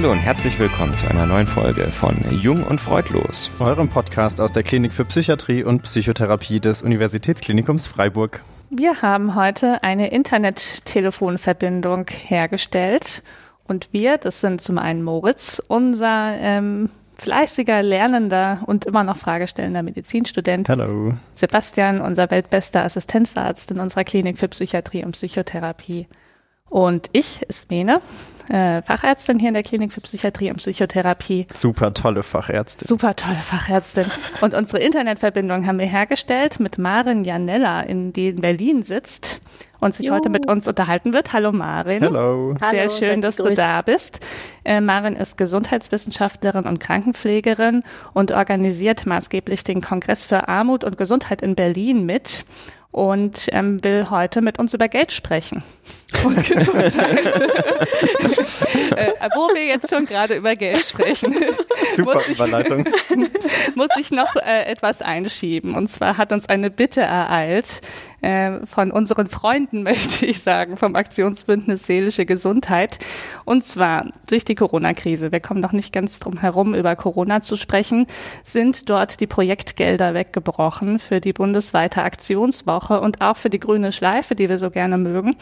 Hallo und herzlich willkommen zu einer neuen Folge von Jung und Freudlos. Eurem Podcast aus der Klinik für Psychiatrie und Psychotherapie des Universitätsklinikums Freiburg. Wir haben heute eine Internettelefonverbindung hergestellt und wir, das sind zum einen Moritz, unser ähm, fleißiger, lernender und immer noch fragestellender Medizinstudent. Hallo. Sebastian, unser weltbester Assistenzarzt in unserer Klinik für Psychiatrie und Psychotherapie. Und ich, Ismene, äh, Fachärztin hier in der Klinik für Psychiatrie und Psychotherapie. Super tolle Fachärztin. Super tolle Fachärztin. Und unsere Internetverbindung haben wir hergestellt mit Maren Janella, in, die in Berlin sitzt und sich Jo. heute mit uns unterhalten wird. Hallo Marin. Hallo. Sehr Hallo, schön, dass du gegrüßt. da bist. Äh, Marin ist Gesundheitswissenschaftlerin und Krankenpflegerin und organisiert maßgeblich den Kongress für Armut und Gesundheit in Berlin mit und ähm, will heute mit uns über Geld sprechen. Und Gesundheit. äh, wo wir jetzt schon gerade über Geld sprechen, Super muss ich, Überleitung. muss ich noch äh, etwas einschieben. Und zwar hat uns eine Bitte ereilt äh, von unseren Freunden, möchte ich sagen, vom Aktionsbündnis Seelische Gesundheit. Und zwar durch die Corona-Krise. Wir kommen noch nicht ganz drum herum, über Corona zu sprechen, sind dort die Projektgelder weggebrochen für die bundesweite Aktionswoche und auch für die grüne Schleife, die wir so gerne mögen.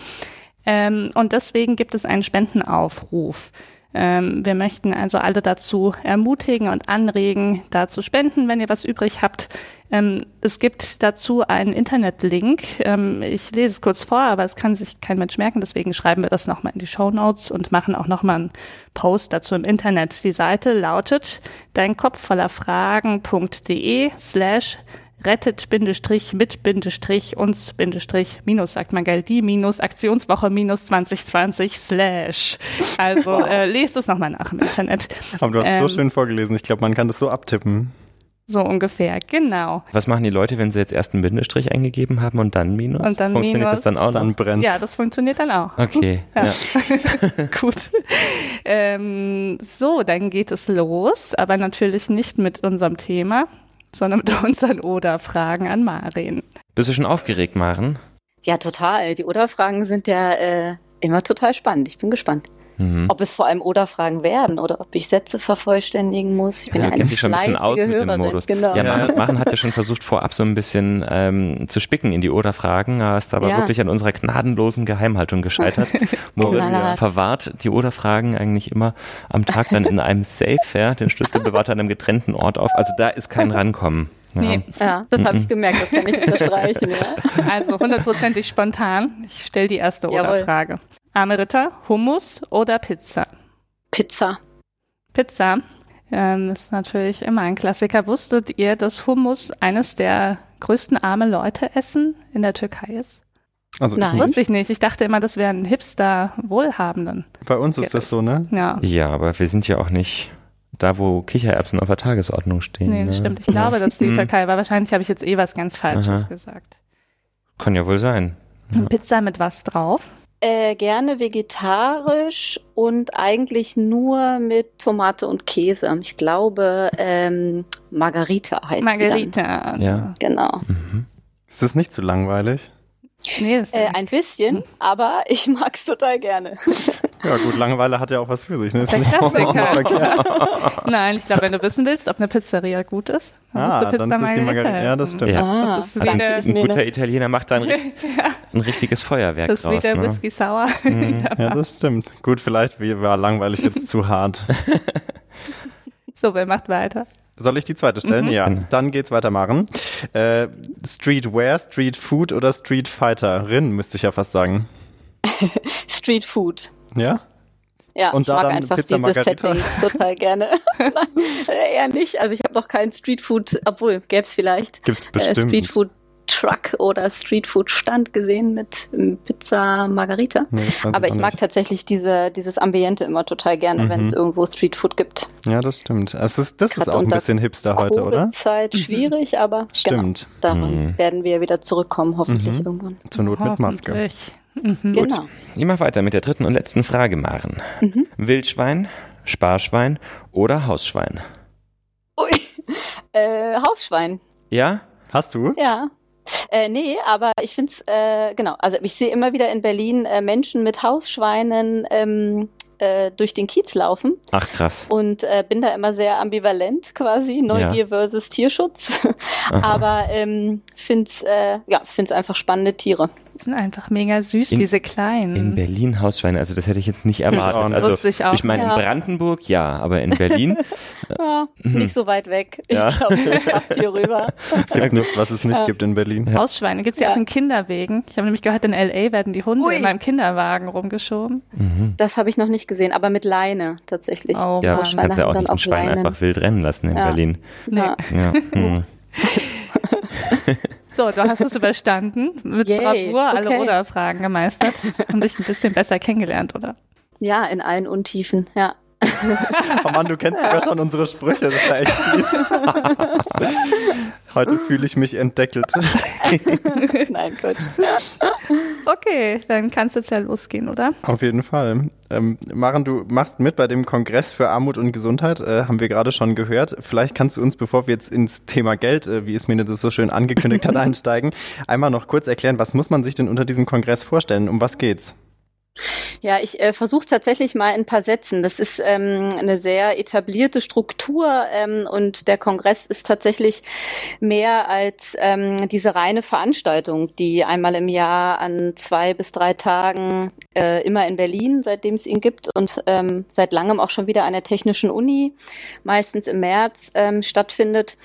Ähm, und deswegen gibt es einen Spendenaufruf. Ähm, wir möchten also alle dazu ermutigen und anregen, da zu spenden, wenn ihr was übrig habt. Ähm, es gibt dazu einen Internetlink. Ähm, ich lese es kurz vor, aber es kann sich kein Mensch merken. Deswegen schreiben wir das nochmal in die Show Notes und machen auch nochmal einen Post dazu im Internet. Die Seite lautet dein Kopf voller Fragen.de slash rettet Bindestrich mit Bindestrich uns Bindestrich minus sagt man geil die minus Aktionswoche minus 2020 slash also äh, lest es nochmal nach im Internet Aber du hast Ähm, so schön vorgelesen. Ich glaube, man kann das so abtippen. so ungefähr genau Was machen die Leute, wenn sie jetzt erst einen Bindestrich eingegeben haben und dann Minus? Und dann Funktioniert Minus, das dann auch Dann brennt. ja das funktioniert dann auch Okay. Ja. Ja. gut ähm, so dann geht es los aber natürlich nicht mit unserem Thema sondern mit unseren Oder-Fragen an Marin Bist du schon aufgeregt, Maren? Ja, total. Die Oder-Fragen sind ja äh, immer total spannend. Ich bin gespannt. Mhm. Ob es vor allem Oder-Fragen werden oder ob ich Sätze vervollständigen muss. Ich bin ja, Ja, kennt sich schon ein bisschen aus fleißige mit dem Hörerin. Modus. Genau. Ja, Ja. Maren, Maren hat ja schon versucht, vorab so ein bisschen ähm, zu spicken in die Oder-Fragen, ist aber Ja. wirklich an unserer gnadenlosen Geheimhaltung gescheitert. Moritz Knallhart. verwahrt die Oder-Fragen eigentlich immer am Tag dann in einem Safe, ja, den Schlüssel bewahrt er an einem getrennten Ort auf. Also da ist kein Rankommen. Ja. Nee. Ja, das habe ich gemerkt. Das kann ich unterstreichen. Ja. Also hundertprozentig spontan. Ich stelle die erste. Oder-Frage. Arme Ritter, Hummus oder Pizza? Pizza. Pizza. Ähm, ist natürlich immer ein Klassiker. Wusstet ihr, dass Hummus eines der größten arme Leute essen in der Türkei ist? Also Nein. ich, Wusste ich nicht. Ich dachte immer, das wären Hipster-Wohlhabenden. bei uns ist das so, ne? Ja. Ja, aber wir sind ja auch nicht da, wo Kichererbsen auf der Tagesordnung stehen. Nee, das ne? stimmt. Ich glaube, dass die Mhm. Türkei war. Wahrscheinlich habe ich jetzt eh was ganz Falsches Aha. gesagt. Kann ja wohl sein. Und Pizza mit was drauf? Äh, gerne vegetarisch und eigentlich nur mit Tomate und Käse. Ich glaube, ähm, Margarita heißt sie Margarita. Ja. Genau. Mhm. Ist das nicht zu langweilig? Nee, das Äh, ein bisschen, aber ich mag's total gerne. Ja gut, Langeweile hat ja auch was für sich. Ne? Ist Der nicht Klassiker. Nein, ich glaube, wenn du wissen willst, ob eine Pizzeria gut ist, dann musst Ah, du Pizza dann ist die Margherita Margarita. Ja, das stimmt. Ja. Ah, Das ist wie Also ein, der, ein guter Italiener macht da ein, richt- ein richtiges Feuerwerk das ist wie draus. der Ne? Whisky Sour. Ja, das stimmt. Gut, vielleicht war langweilig jetzt zu hart. So, wer macht weiter? Soll ich die zweite stellen? Mhm. Ja, dann geht's weiter, Maren. Äh, Streetwear, Street Food oder Street Fighterin, müsste ich ja fast sagen. Street Food. Ja? Ja, Und ich da mag dann einfach Pizza dieses Margarita? Setting total gerne. Nein, äh, eher nicht. Also ich habe noch keinen Street Food, obwohl gäb's vielleicht Gibt's äh, bestimmt. Street Food Truck oder Street Food Stand gesehen mit ähm, Pizza Margarita. Nee, das Aber ich mag nicht. tatsächlich diese, dieses Ambiente immer total gerne, wenn Mhm. es irgendwo Street Food gibt. Ja, das stimmt. Es ist, das ist auch ein bisschen hipster heute, oder? Covid-Zeit schwierig, aber Stimmt. genau, daran Mhm. werden wir wieder zurückkommen, hoffentlich Mhm. irgendwann. Zur Not mit Maske. Mhm. Genau. Ich mach weiter mit der dritten und letzten Frage, Maren. Mhm. Wildschwein, Sparschwein oder Hausschwein? Ui. Äh, Hausschwein. Ja? Hast du? Ja. Äh, nee, aber ich finde es, äh, genau, also ich sehe immer wieder in Berlin äh, Menschen mit Hausschweinen ähm, äh, durch den Kiez laufen. Ach krass. Und äh, bin da immer sehr ambivalent quasi, Neugier ja. versus Tierschutz. Aber ähm, find's äh, ja find's einfach spannende Tiere. Die sind einfach mega süß, in, diese kleinen. In Berlin Hausschweine, also das hätte ich jetzt nicht erwartet. Also ich, auch. ich meine ja. in Brandenburg ja, aber in Berlin ja, nicht so weit weg. Ich ja. glaube, hier rüber. Es gibt nichts, was es nicht gibt in Berlin. Hausschweine gibt es ja. auch in Kinderwegen. Ich habe nämlich gehört, in LA werden die Hunde Ui. in meinem Kinderwagen rumgeschoben. Mhm. Das habe ich noch nicht gesehen, aber mit Leine tatsächlich. Oh, ja, du kannst ja auch nicht ein Schwein Leinen. einfach wild rennen lassen in Berlin. Nee. Ja. Hm. So, du hast es überstanden, mit Yay, Bravour alle okay. Oder-Fragen gemeistert und dich ein bisschen besser kennengelernt, oder? Ja, in allen Untiefen, ja. oh Mann, du kennst sogar schon unsere Sprüche, das ja echt fies. Heute fühle ich mich entdeckelt. Nein, Quatsch. Okay, dann kann es jetzt ja losgehen, oder? Auf jeden Fall. Ähm, Maren, du machst mit bei dem Kongress für Armut und Gesundheit, äh, haben wir gerade schon gehört. Vielleicht kannst du uns, bevor wir jetzt ins Thema Geld, äh, wie es mir das so schön angekündigt hat, einsteigen, einmal noch kurz erklären, was muss man sich denn unter diesem Kongress vorstellen? Um was geht's? Ja, ich äh, versuche tatsächlich mal in ein paar Sätzen. Das ist ähm, eine sehr etablierte Struktur ähm, und der Kongress ist tatsächlich mehr als ähm, diese reine Veranstaltung, die einmal im Jahr an zwei bis drei Tagen äh, immer in Berlin, seitdem es ihn gibt und ähm, seit langem auch schon wieder an der Technischen Uni, meistens im März ähm, stattfindet,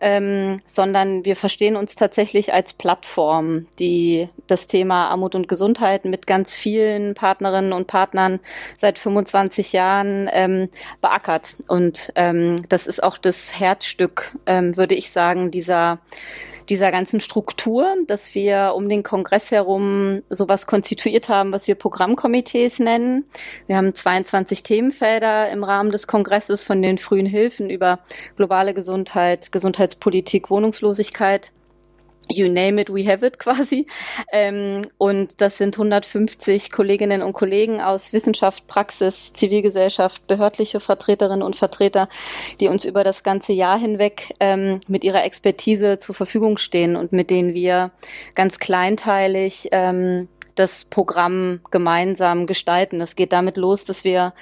ähm, sondern wir verstehen uns tatsächlich als Plattform, die das Thema Armut und Gesundheit mit ganz vielen Partnerinnen und Partnern seit 25 Jahren ähm, beackert. Und ähm, das ist auch das Herzstück, ähm, würde ich sagen, dieser dieser ganzen Struktur, dass wir um den Kongress herum sowas konstituiert haben, was wir Programmkomitees nennen. Wir haben 22 Themenfelder im Rahmen des Kongresses von den frühen Hilfen über globale Gesundheit, Gesundheitspolitik, Wohnungslosigkeit You name it, we have it quasi. Ähm, und das sind 150 Kolleginnen und Kollegen aus Wissenschaft, Praxis, Zivilgesellschaft, behördliche Vertreterinnen und Vertreter, die uns über das ganze Jahr hinweg ähm, mit ihrer Expertise zur Verfügung stehen und mit denen wir ganz kleinteilig ähm, das Programm gemeinsam gestalten. Das geht damit los, dass wir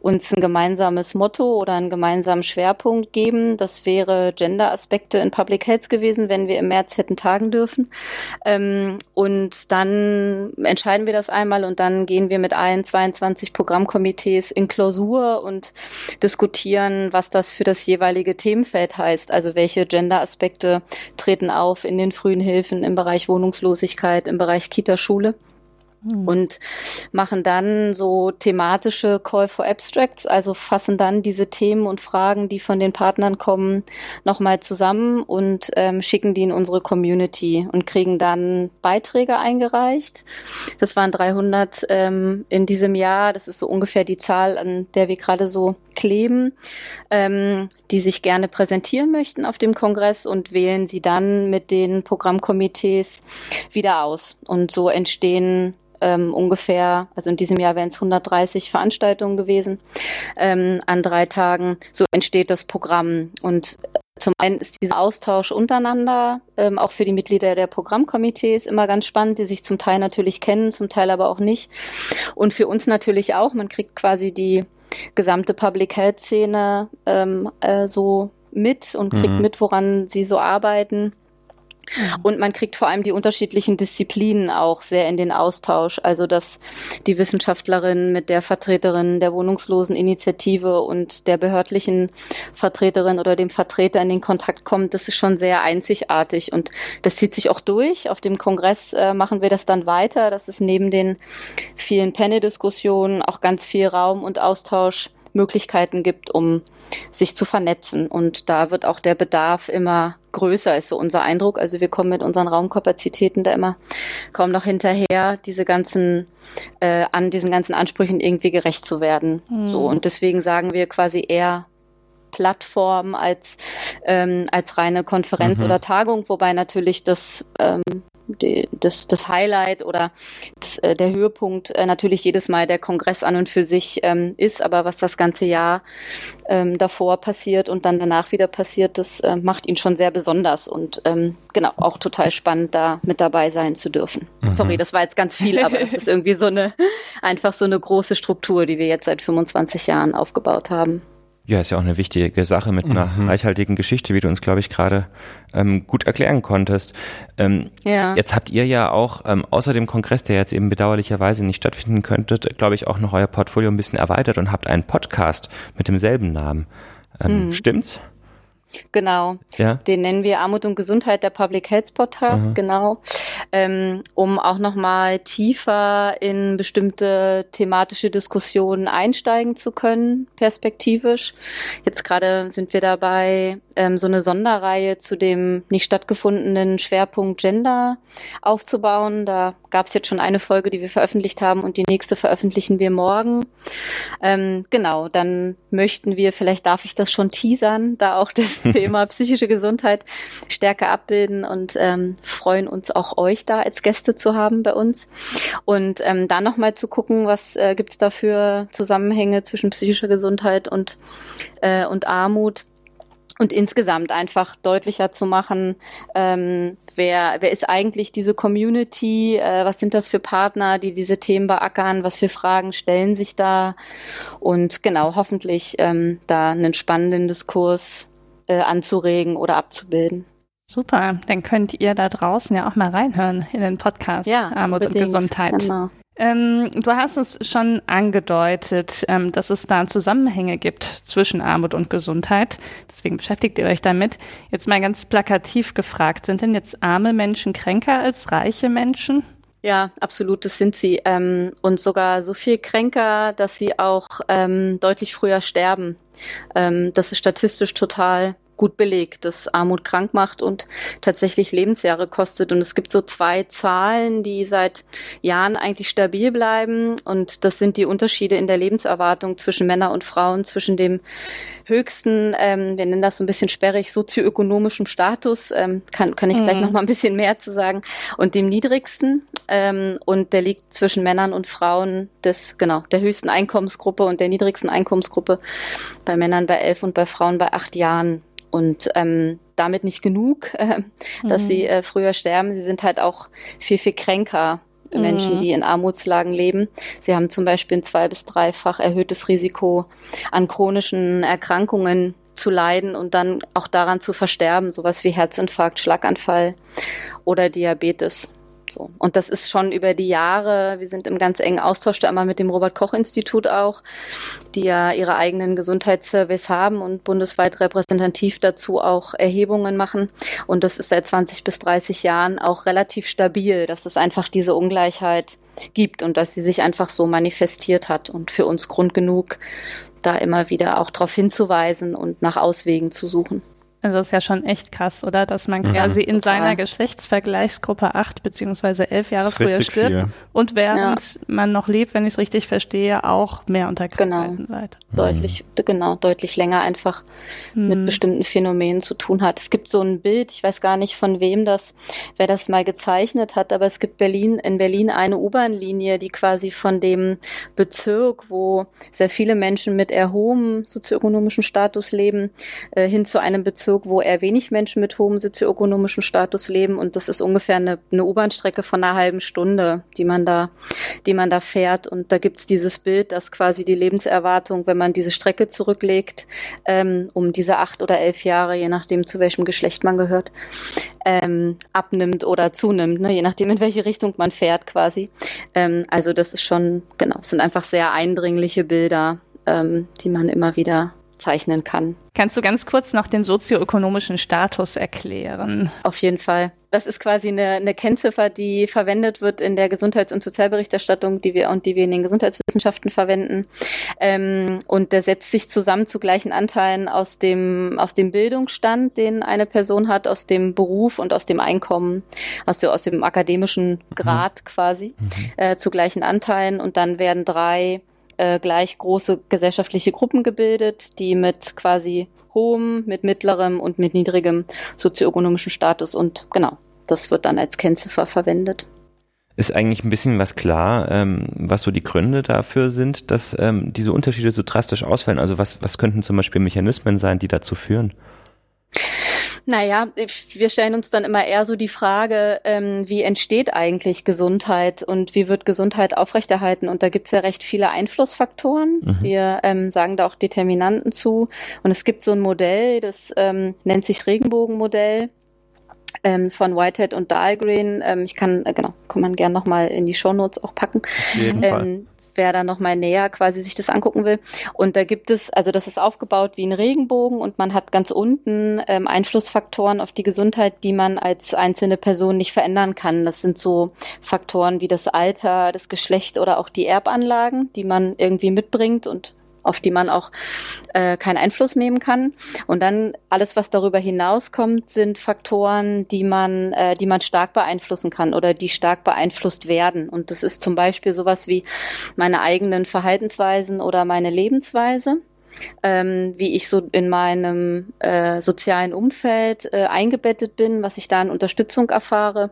uns ein gemeinsames Motto oder einen gemeinsamen Schwerpunkt geben. Das wäre Gender-Aspekte in Public Health gewesen, wenn wir im März hätten tagen dürfen. Ähm, und dann entscheiden wir das einmal und dann gehen wir mit allen 22 Programmkomitees in Klausur und diskutieren, was das für das jeweilige Themenfeld heißt. Also welche Gender-Aspekte treten auf in den frühen Hilfen im Bereich Wohnungslosigkeit, im Bereich Kita-Schule. Mhm. und machen dann so thematische Call for Abstracts, also fassen dann diese Themen und Fragen, die von den Partnern kommen, nochmal zusammen und ähm, schicken die in unsere Community und kriegen dann Beiträge eingereicht. Das waren 300 ähm, in diesem Jahr. Das ist so ungefähr die Zahl, an der wir gerade so kleben, ähm, die sich gerne präsentieren möchten auf dem Kongress und wählen sie dann mit den Programmkomitees wieder aus. Und so entstehen ähm, ungefähr, also in diesem Jahr wären es 130 Veranstaltungen gewesen ähm, an drei Tagen. So entsteht das Programm. Und zum einen ist dieser Austausch untereinander, ähm, auch für die Mitglieder der Programmkomitees, immer ganz spannend, die sich zum Teil natürlich kennen, zum Teil aber auch nicht. Und für uns natürlich auch. Man kriegt quasi die gesamte Public Health Szene ähm, äh, so mit und kriegt mhm. mit, woran sie so arbeiten. Mhm. Und man kriegt vor allem die unterschiedlichen Disziplinen auch sehr in den Austausch. Also, dass die Wissenschaftlerin mit der Vertreterin der Wohnungsloseninitiative und der behördlichen Vertreterin oder dem Vertreter in den Kontakt kommt, das ist schon sehr einzigartig. Und das zieht sich auch durch. Auf dem Kongress äh, machen wir das dann weiter. Das ist neben den vielen Panel-Diskussionen auch ganz viel Raum und Austausch Möglichkeiten gibt, um sich zu vernetzen. Und da wird auch der Bedarf immer größer, ist so unser Eindruck. Also wir kommen mit unseren Raumkapazitäten da immer kaum noch hinterher, diese ganzen, äh, an diesen ganzen Ansprüchen irgendwie gerecht zu werden. Mhm. So, und deswegen sagen wir quasi eher Plattform als, ähm, als reine Konferenz mhm. oder Tagung, wobei natürlich das ähm, die, das, das Highlight oder das, äh, der Höhepunkt äh, natürlich jedes Mal der Kongress an und für sich ähm, ist, aber was das ganze Jahr ähm, davor passiert und dann danach wieder passiert, das äh, macht ihn schon sehr besonders und ähm, genau auch total spannend, da mit dabei sein zu dürfen. Mhm. Sorry, das war jetzt ganz viel, aber es ist irgendwie so eine einfach so eine große Struktur, die wir jetzt seit 25 Jahren aufgebaut haben. Ja, ist ja auch eine wichtige Sache mit einer mhm. reichhaltigen Geschichte, wie du uns, glaube ich, gerade ähm, gut erklären konntest. Ähm, ja. Jetzt habt ihr ja auch ähm, außer dem Kongress, der jetzt eben bedauerlicherweise nicht stattfinden könnte, glaube ich, auch noch euer Portfolio ein bisschen erweitert und habt einen Podcast mit demselben Namen. Ähm, mhm. Stimmt's? Genau. Ja. Den nennen wir Armut und Gesundheit der Public Health Podcast, mhm. genau. Ähm, um auch nochmal tiefer in bestimmte thematische Diskussionen einsteigen zu können, perspektivisch. Jetzt gerade sind wir dabei, ähm, so eine Sonderreihe zu dem nicht stattgefundenen Schwerpunkt Gender aufzubauen. Da gab es jetzt schon eine Folge, die wir veröffentlicht haben und die nächste veröffentlichen wir morgen. Ähm, genau, dann möchten wir, vielleicht darf ich das schon teasern, da auch das Thema psychische Gesundheit stärker abbilden und ähm, freuen uns auch euch da als Gäste zu haben bei uns. Und ähm, dann nochmal zu gucken, was äh, gibt es da für Zusammenhänge zwischen psychischer Gesundheit und, äh, und Armut. Und insgesamt einfach deutlicher zu machen, ähm, wer, wer ist eigentlich diese Community, äh, was sind das für Partner, die diese Themen beackern, was für Fragen stellen sich da? Und genau, hoffentlich ähm, da einen spannenden Diskurs äh, anzuregen oder abzubilden. Super, dann könnt ihr da draußen ja auch mal reinhören in den Podcast ja, Armut und Gesundheit. Genau. Ähm, du hast es schon angedeutet, ähm, dass es da Zusammenhänge gibt zwischen Armut und Gesundheit. Deswegen beschäftigt ihr euch damit. Jetzt mal ganz plakativ gefragt, sind denn jetzt arme Menschen kränker als reiche Menschen? Ja, absolut, das sind sie. Ähm, und sogar so viel kränker, dass sie auch ähm, deutlich früher sterben. Ähm, das ist statistisch total gut belegt, dass Armut krank macht und tatsächlich Lebensjahre kostet. Und es gibt so zwei Zahlen, die seit Jahren eigentlich stabil bleiben. Und das sind die Unterschiede in der Lebenserwartung zwischen Männern und Frauen, zwischen dem höchsten, ähm, wir nennen das so ein bisschen sperrig, sozioökonomischem Status, ähm, kann, kann ich gleich mhm. noch mal ein bisschen mehr zu sagen, und dem niedrigsten. Ähm, und der liegt zwischen Männern und Frauen des, genau, der höchsten Einkommensgruppe und der niedrigsten Einkommensgruppe. Bei Männern bei elf und bei Frauen bei acht Jahren. Und ähm, damit nicht genug, äh, dass mhm. sie äh, früher sterben. Sie sind halt auch viel, viel kränker. Menschen, mhm. die in Armutslagen leben. Sie haben zum Beispiel ein zwei- bis dreifach erhöhtes Risiko an chronischen Erkrankungen zu leiden und dann auch daran zu versterben, sowas wie Herzinfarkt, Schlaganfall oder Diabetes. So. Und das ist schon über die Jahre, wir sind im ganz engen Austausch da immer mit dem Robert-Koch-Institut auch, die ja ihre eigenen Gesundheitsservice haben und bundesweit repräsentativ dazu auch Erhebungen machen. Und das ist seit 20 bis 30 Jahren auch relativ stabil, dass es einfach diese Ungleichheit gibt und dass sie sich einfach so manifestiert hat und für uns Grund genug, da immer wieder auch darauf hinzuweisen und nach Auswegen zu suchen. Also das ist ja schon echt krass, oder? Dass man quasi ja, in seiner Geschlechtsvergleichsgruppe acht beziehungsweise elf Jahre früher stirbt viel. und während ja. man noch lebt, wenn ich es richtig verstehe, auch mehr unter Krankheiten genau. leidet. Deutlich, mhm. genau, deutlich länger einfach mhm. mit bestimmten Phänomenen zu tun hat. Es gibt so ein Bild, ich weiß gar nicht von wem das, wer das mal gezeichnet hat, aber es gibt Berlin, in Berlin eine U-Bahn-Linie, die quasi von dem Bezirk, wo sehr viele Menschen mit eher hohem sozioökonomischen Status leben, äh, hin zu einem Bezirk Bezirk, wo eher wenig Menschen mit hohem sozioökonomischen Status leben und das ist ungefähr eine, eine U-Bahn-Strecke von einer halben Stunde, die man da, die man da fährt und da gibt's dieses Bild, dass quasi die Lebenserwartung, wenn man diese Strecke zurücklegt, ähm, um diese acht oder elf Jahre, je nachdem zu welchem Geschlecht man gehört, ähm, abnimmt oder zunimmt, ne? je nachdem in welche Richtung man fährt quasi. Ähm, also das ist schon, genau, es sind einfach sehr eindringliche Bilder, ähm, die man immer wieder zeichnen kann. Kannst du ganz kurz noch den sozioökonomischen Status erklären? Auf jeden Fall. Das ist quasi eine, eine Kennziffer, die verwendet wird in der Gesundheits- und Sozialberichterstattung, die wir und die wir in den Gesundheitswissenschaften verwenden. Ähm, und der setzt sich zusammen zu gleichen Anteilen aus dem aus dem Bildungsstand, den eine Person hat, aus dem Beruf und aus dem Einkommen, also aus dem akademischen mhm. Grad mhm. quasi, mhm. Äh, zu gleichen Anteilen. Und dann werden drei äh, gleich große gesellschaftliche Gruppen gebildet, die mit quasi hohem, mit mittlerem und mit niedrigem sozioökonomischen Status und genau das wird dann als Kennziffer verwendet. Ist eigentlich ein bisschen was klar, ähm, was so die Gründe dafür sind, dass ähm, diese Unterschiede so drastisch ausfallen? Also was, was könnten zum Beispiel Mechanismen sein, die dazu führen? Naja, wir stellen uns dann immer eher so die Frage, ähm, wie entsteht eigentlich Gesundheit und wie wird Gesundheit aufrechterhalten? Und da gibt's ja recht viele Einflussfaktoren. Mhm. Wir ähm, sagen da auch Determinanten zu. Und es gibt so ein Modell, das ähm, nennt sich Regenbogenmodell ähm, von Whitehead und Dahlgren. Ähm, ich kann, äh, genau, kann man gerne nochmal in die Shownotes auch packen. Auf jeden ähm, Fall wer da nochmal näher quasi sich das angucken will. Und da gibt es, also das ist aufgebaut wie ein Regenbogen und man hat ganz unten ähm, Einflussfaktoren auf die Gesundheit, die man als einzelne Person nicht verändern kann. Das sind so Faktoren wie das Alter, das Geschlecht oder auch die Erbanlagen, die man irgendwie mitbringt und auf die man auch äh, keinen Einfluss nehmen kann. Und dann alles, was darüber hinauskommt, sind Faktoren, die man, äh, die man stark beeinflussen kann oder die stark beeinflusst werden. Und das ist zum Beispiel sowas wie meine eigenen Verhaltensweisen oder meine Lebensweise ähm, wie ich so in meinem äh, sozialen Umfeld äh, eingebettet bin, was ich da an Unterstützung erfahre,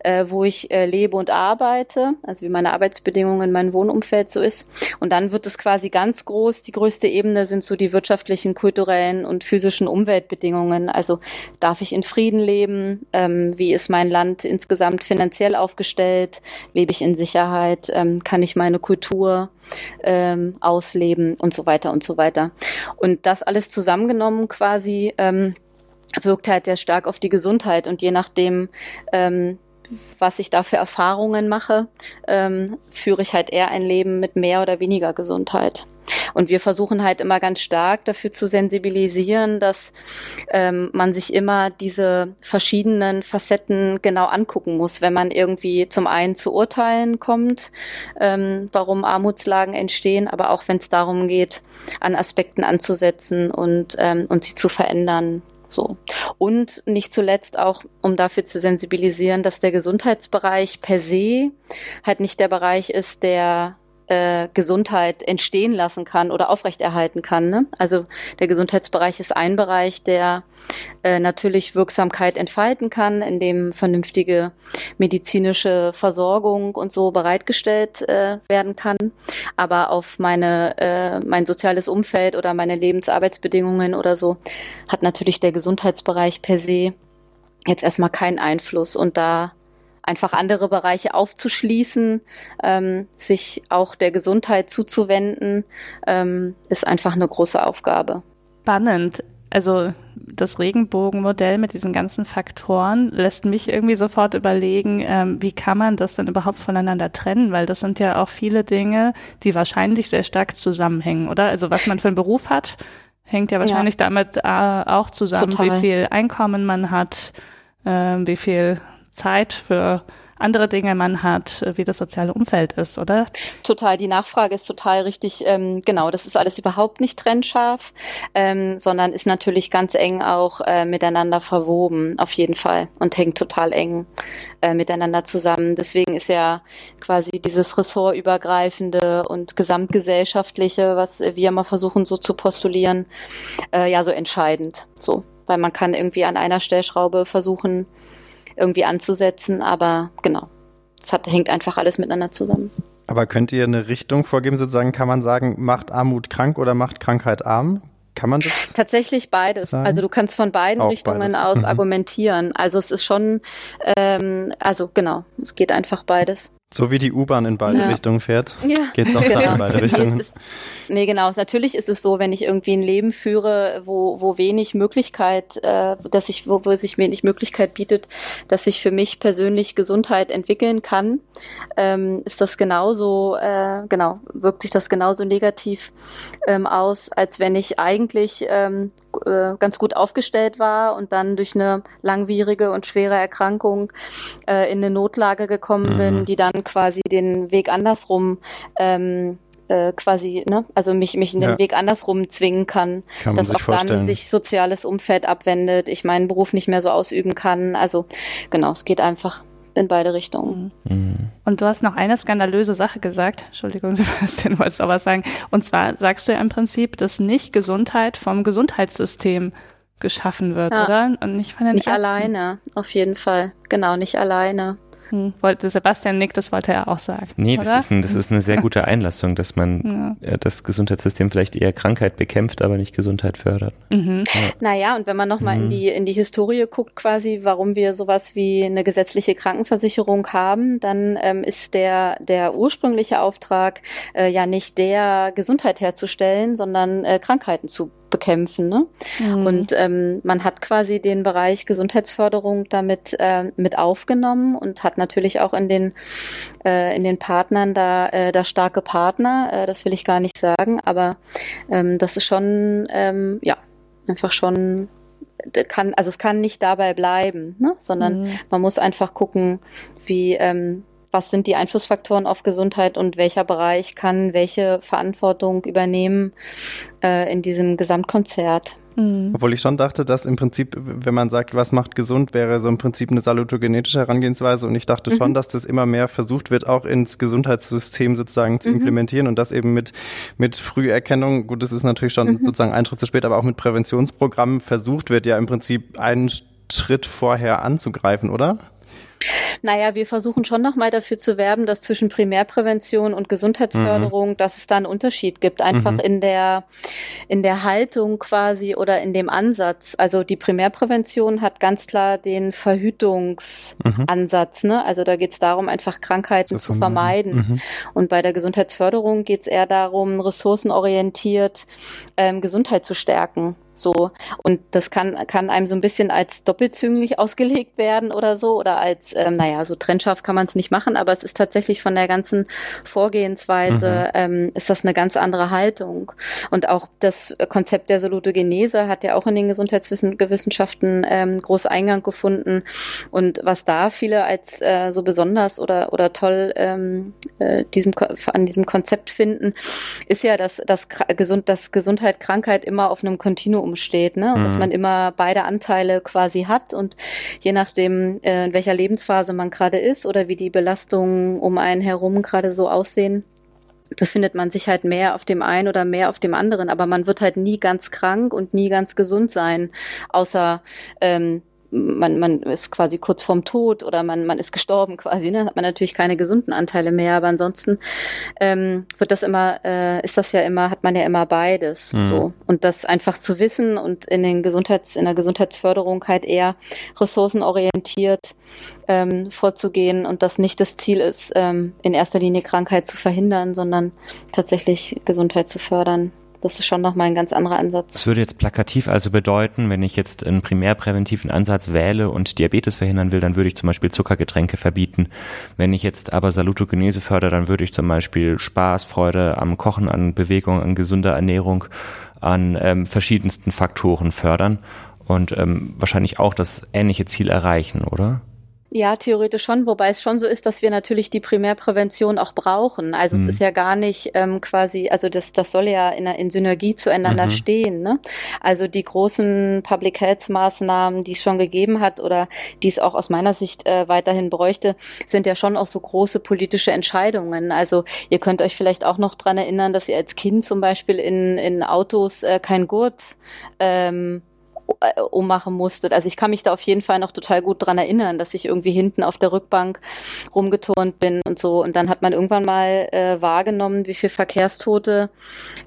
äh, wo ich äh, lebe und arbeite, also wie meine Arbeitsbedingungen, mein Wohnumfeld so ist. Und dann wird es quasi ganz groß. Die größte Ebene sind so die wirtschaftlichen, kulturellen und physischen Umweltbedingungen. Also darf ich in Frieden leben? Ähm, wie ist mein Land insgesamt finanziell aufgestellt? Lebe ich in Sicherheit? Ähm, kann ich meine Kultur ähm, ausleben und so weiter und so weiter. Und das alles zusammengenommen quasi ähm, wirkt halt sehr stark auf die Gesundheit. Und je nachdem, ähm, was ich da für Erfahrungen mache, ähm, führe ich halt eher ein Leben mit mehr oder weniger Gesundheit. Und wir versuchen halt immer ganz stark dafür zu sensibilisieren, dass ähm, man sich immer diese verschiedenen Facetten genau angucken muss, wenn man irgendwie zum einen zu Urteilen kommt, ähm, warum Armutslagen entstehen, aber auch wenn es darum geht, an Aspekten anzusetzen und, ähm, und sie zu verändern. So. Und nicht zuletzt auch, um dafür zu sensibilisieren, dass der Gesundheitsbereich per se halt nicht der Bereich ist, der äh, Gesundheit entstehen lassen kann oder aufrechterhalten kann. Ne? Also der Gesundheitsbereich ist ein Bereich, der äh, natürlich Wirksamkeit entfalten kann, in dem vernünftige medizinische Versorgung und so bereitgestellt äh, werden kann. Aber auf meine äh, mein soziales Umfeld oder meine Lebensarbeitsbedingungen oder so hat natürlich der Gesundheitsbereich per se jetzt erstmal keinen Einfluss und da einfach andere Bereiche aufzuschließen, ähm, sich auch der Gesundheit zuzuwenden, ähm, ist einfach eine große Aufgabe. Spannend. Also das Regenbogenmodell mit diesen ganzen Faktoren lässt mich irgendwie sofort überlegen, ähm, wie kann man das denn überhaupt voneinander trennen? Weil das sind ja auch viele Dinge, die wahrscheinlich sehr stark zusammenhängen, oder? Also was man für einen Beruf hat, hängt ja wahrscheinlich ja. damit äh, auch zusammen, Total. wie viel Einkommen man hat, äh, wie viel Zeit für andere Dinge man hat, wie das soziale Umfeld ist, oder? Total, die Nachfrage ist total richtig. Ähm, genau, das ist alles überhaupt nicht trennscharf, ähm, sondern ist natürlich ganz eng auch äh, miteinander verwoben, auf jeden Fall, und hängt total eng äh, miteinander zusammen. Deswegen ist ja quasi dieses ressortübergreifende und gesamtgesellschaftliche, was wir immer versuchen so zu postulieren, äh, ja so entscheidend. So, weil man kann irgendwie an einer Stellschraube versuchen, irgendwie anzusetzen. Aber genau, es hat, hängt einfach alles miteinander zusammen. Aber könnt ihr eine Richtung vorgeben, sozusagen, kann man sagen, macht Armut krank oder macht Krankheit arm? Kann man das? Tatsächlich beides. Sagen? Also du kannst von beiden Auch Richtungen beides. aus mhm. argumentieren. Also es ist schon, ähm, also genau, es geht einfach beides. So wie die U-Bahn in beide ja. Richtungen fährt, ja. geht es auch genau. in beide Richtungen. Nee, ist, nee, genau. Natürlich ist es so, wenn ich irgendwie ein Leben führe, wo, wo wenig Möglichkeit, äh, dass ich, wo, wo sich wenig Möglichkeit bietet, dass ich für mich persönlich Gesundheit entwickeln kann, ähm, ist das genauso, äh, genau, wirkt sich das genauso negativ ähm, aus, als wenn ich eigentlich ähm, äh, ganz gut aufgestellt war und dann durch eine langwierige und schwere Erkrankung äh, in eine Notlage gekommen mhm. bin, die dann quasi den Weg andersrum ähm, äh, quasi, ne, also mich, mich in den ja. Weg andersrum zwingen kann, kann dass auch vorstellen. dann sich soziales Umfeld abwendet, ich meinen Beruf nicht mehr so ausüben kann. Also genau, es geht einfach in beide Richtungen. Mhm. Und du hast noch eine skandalöse Sache gesagt. Entschuldigung, Sebastian, wolltest auch was sagen. Und zwar sagst du ja im Prinzip, dass nicht Gesundheit vom Gesundheitssystem geschaffen wird, ja. oder? Und nicht von den Nicht Ärzten. alleine, auf jeden Fall. Genau, nicht alleine. Hm, wollte Sebastian Nick, das wollte er auch sagen. Nee, das ist, ein, das ist eine sehr gute Einlassung, dass man ja. das Gesundheitssystem vielleicht eher Krankheit bekämpft, aber nicht Gesundheit fördert. Mhm. Ja. Naja, und wenn man nochmal mhm. in die, in die Historie guckt, quasi, warum wir sowas wie eine gesetzliche Krankenversicherung haben, dann ähm, ist der, der ursprüngliche Auftrag äh, ja nicht der, Gesundheit herzustellen, sondern äh, Krankheiten zu bekämpfen. Ne? Mhm. Und ähm, man hat quasi den Bereich Gesundheitsförderung damit äh, mit aufgenommen und hat natürlich auch in den äh, in den Partnern da äh, da starke Partner. Äh, das will ich gar nicht sagen, aber ähm, das ist schon ähm, ja einfach schon kann also es kann nicht dabei bleiben, ne? sondern mhm. man muss einfach gucken, wie ähm, was sind die Einflussfaktoren auf Gesundheit und welcher Bereich kann welche Verantwortung übernehmen äh, in diesem Gesamtkonzert. Mhm. Obwohl ich schon dachte, dass im Prinzip, wenn man sagt, was macht gesund, wäre so im Prinzip eine salutogenetische Herangehensweise. Und ich dachte mhm. schon, dass das immer mehr versucht wird, auch ins Gesundheitssystem sozusagen zu mhm. implementieren und das eben mit, mit Früherkennung, gut, das ist natürlich schon mhm. sozusagen ein Schritt zu spät, aber auch mit Präventionsprogrammen versucht wird, ja im Prinzip einen Schritt vorher anzugreifen, oder? Naja, wir versuchen schon nochmal dafür zu werben, dass zwischen Primärprävention und Gesundheitsförderung, mhm. dass es da einen Unterschied gibt, einfach mhm. in der, in der Haltung quasi oder in dem Ansatz. Also die Primärprävention hat ganz klar den Verhütungsansatz, mhm. ne? Also da geht es darum, einfach Krankheiten zu vermeiden. Mhm. Und bei der Gesundheitsförderung geht es eher darum, ressourcenorientiert ähm, Gesundheit zu stärken. So. Und das kann, kann einem so ein bisschen als doppelzünglich ausgelegt werden oder so. Oder als, ähm, naja, so trennscharf kann man es nicht machen, aber es ist tatsächlich von der ganzen Vorgehensweise, mhm. ähm, ist das eine ganz andere Haltung. Und auch das Konzept der Salutogenese hat ja auch in den Gesundheitswissenschaften ähm, groß Eingang gefunden. Und was da viele als äh, so besonders oder, oder toll ähm, äh, diesem, an diesem Konzept finden, ist ja, dass, dass, gesund, dass Gesundheit, Krankheit immer auf einem Kontinuum steht, ne? Und mhm. dass man immer beide Anteile quasi hat und je nachdem, äh, in welcher Lebensphase man gerade ist oder wie die Belastungen um einen herum gerade so aussehen, befindet man sich halt mehr auf dem einen oder mehr auf dem anderen, aber man wird halt nie ganz krank und nie ganz gesund sein, außer ähm, man, man ist quasi kurz vorm Tod oder man, man ist gestorben quasi, ne? hat man natürlich keine gesunden Anteile mehr, aber ansonsten ähm, wird das immer, äh, ist das ja immer, hat man ja immer beides. Mhm. So. Und das einfach zu wissen und in den Gesundheits, in der Gesundheitsförderung halt eher ressourcenorientiert ähm, vorzugehen und das nicht das Ziel ist, ähm, in erster Linie Krankheit zu verhindern, sondern tatsächlich Gesundheit zu fördern. Das ist schon nochmal ein ganz anderer Ansatz. Das würde jetzt plakativ also bedeuten, wenn ich jetzt einen primärpräventiven Ansatz wähle und Diabetes verhindern will, dann würde ich zum Beispiel Zuckergetränke verbieten. Wenn ich jetzt aber Salutogenese fördere, dann würde ich zum Beispiel Spaß, Freude am Kochen, an Bewegung, an gesunder Ernährung, an ähm, verschiedensten Faktoren fördern und ähm, wahrscheinlich auch das ähnliche Ziel erreichen, oder? Ja, theoretisch schon, wobei es schon so ist, dass wir natürlich die Primärprävention auch brauchen. Also mhm. es ist ja gar nicht ähm, quasi, also das, das soll ja in, in Synergie zueinander mhm. stehen. Ne? Also die großen Public Health Maßnahmen, die es schon gegeben hat oder die es auch aus meiner Sicht äh, weiterhin bräuchte, sind ja schon auch so große politische Entscheidungen. Also ihr könnt euch vielleicht auch noch dran erinnern, dass ihr als Kind zum Beispiel in, in Autos äh, kein Gurt ähm, äh, ummachen musstet. Also ich kann mich da auf jeden Fall noch total gut dran erinnern, dass ich irgendwie hinten auf der Rückbank rumgeturnt bin und so. Und dann hat man irgendwann mal äh, wahrgenommen, wie viel Verkehrstote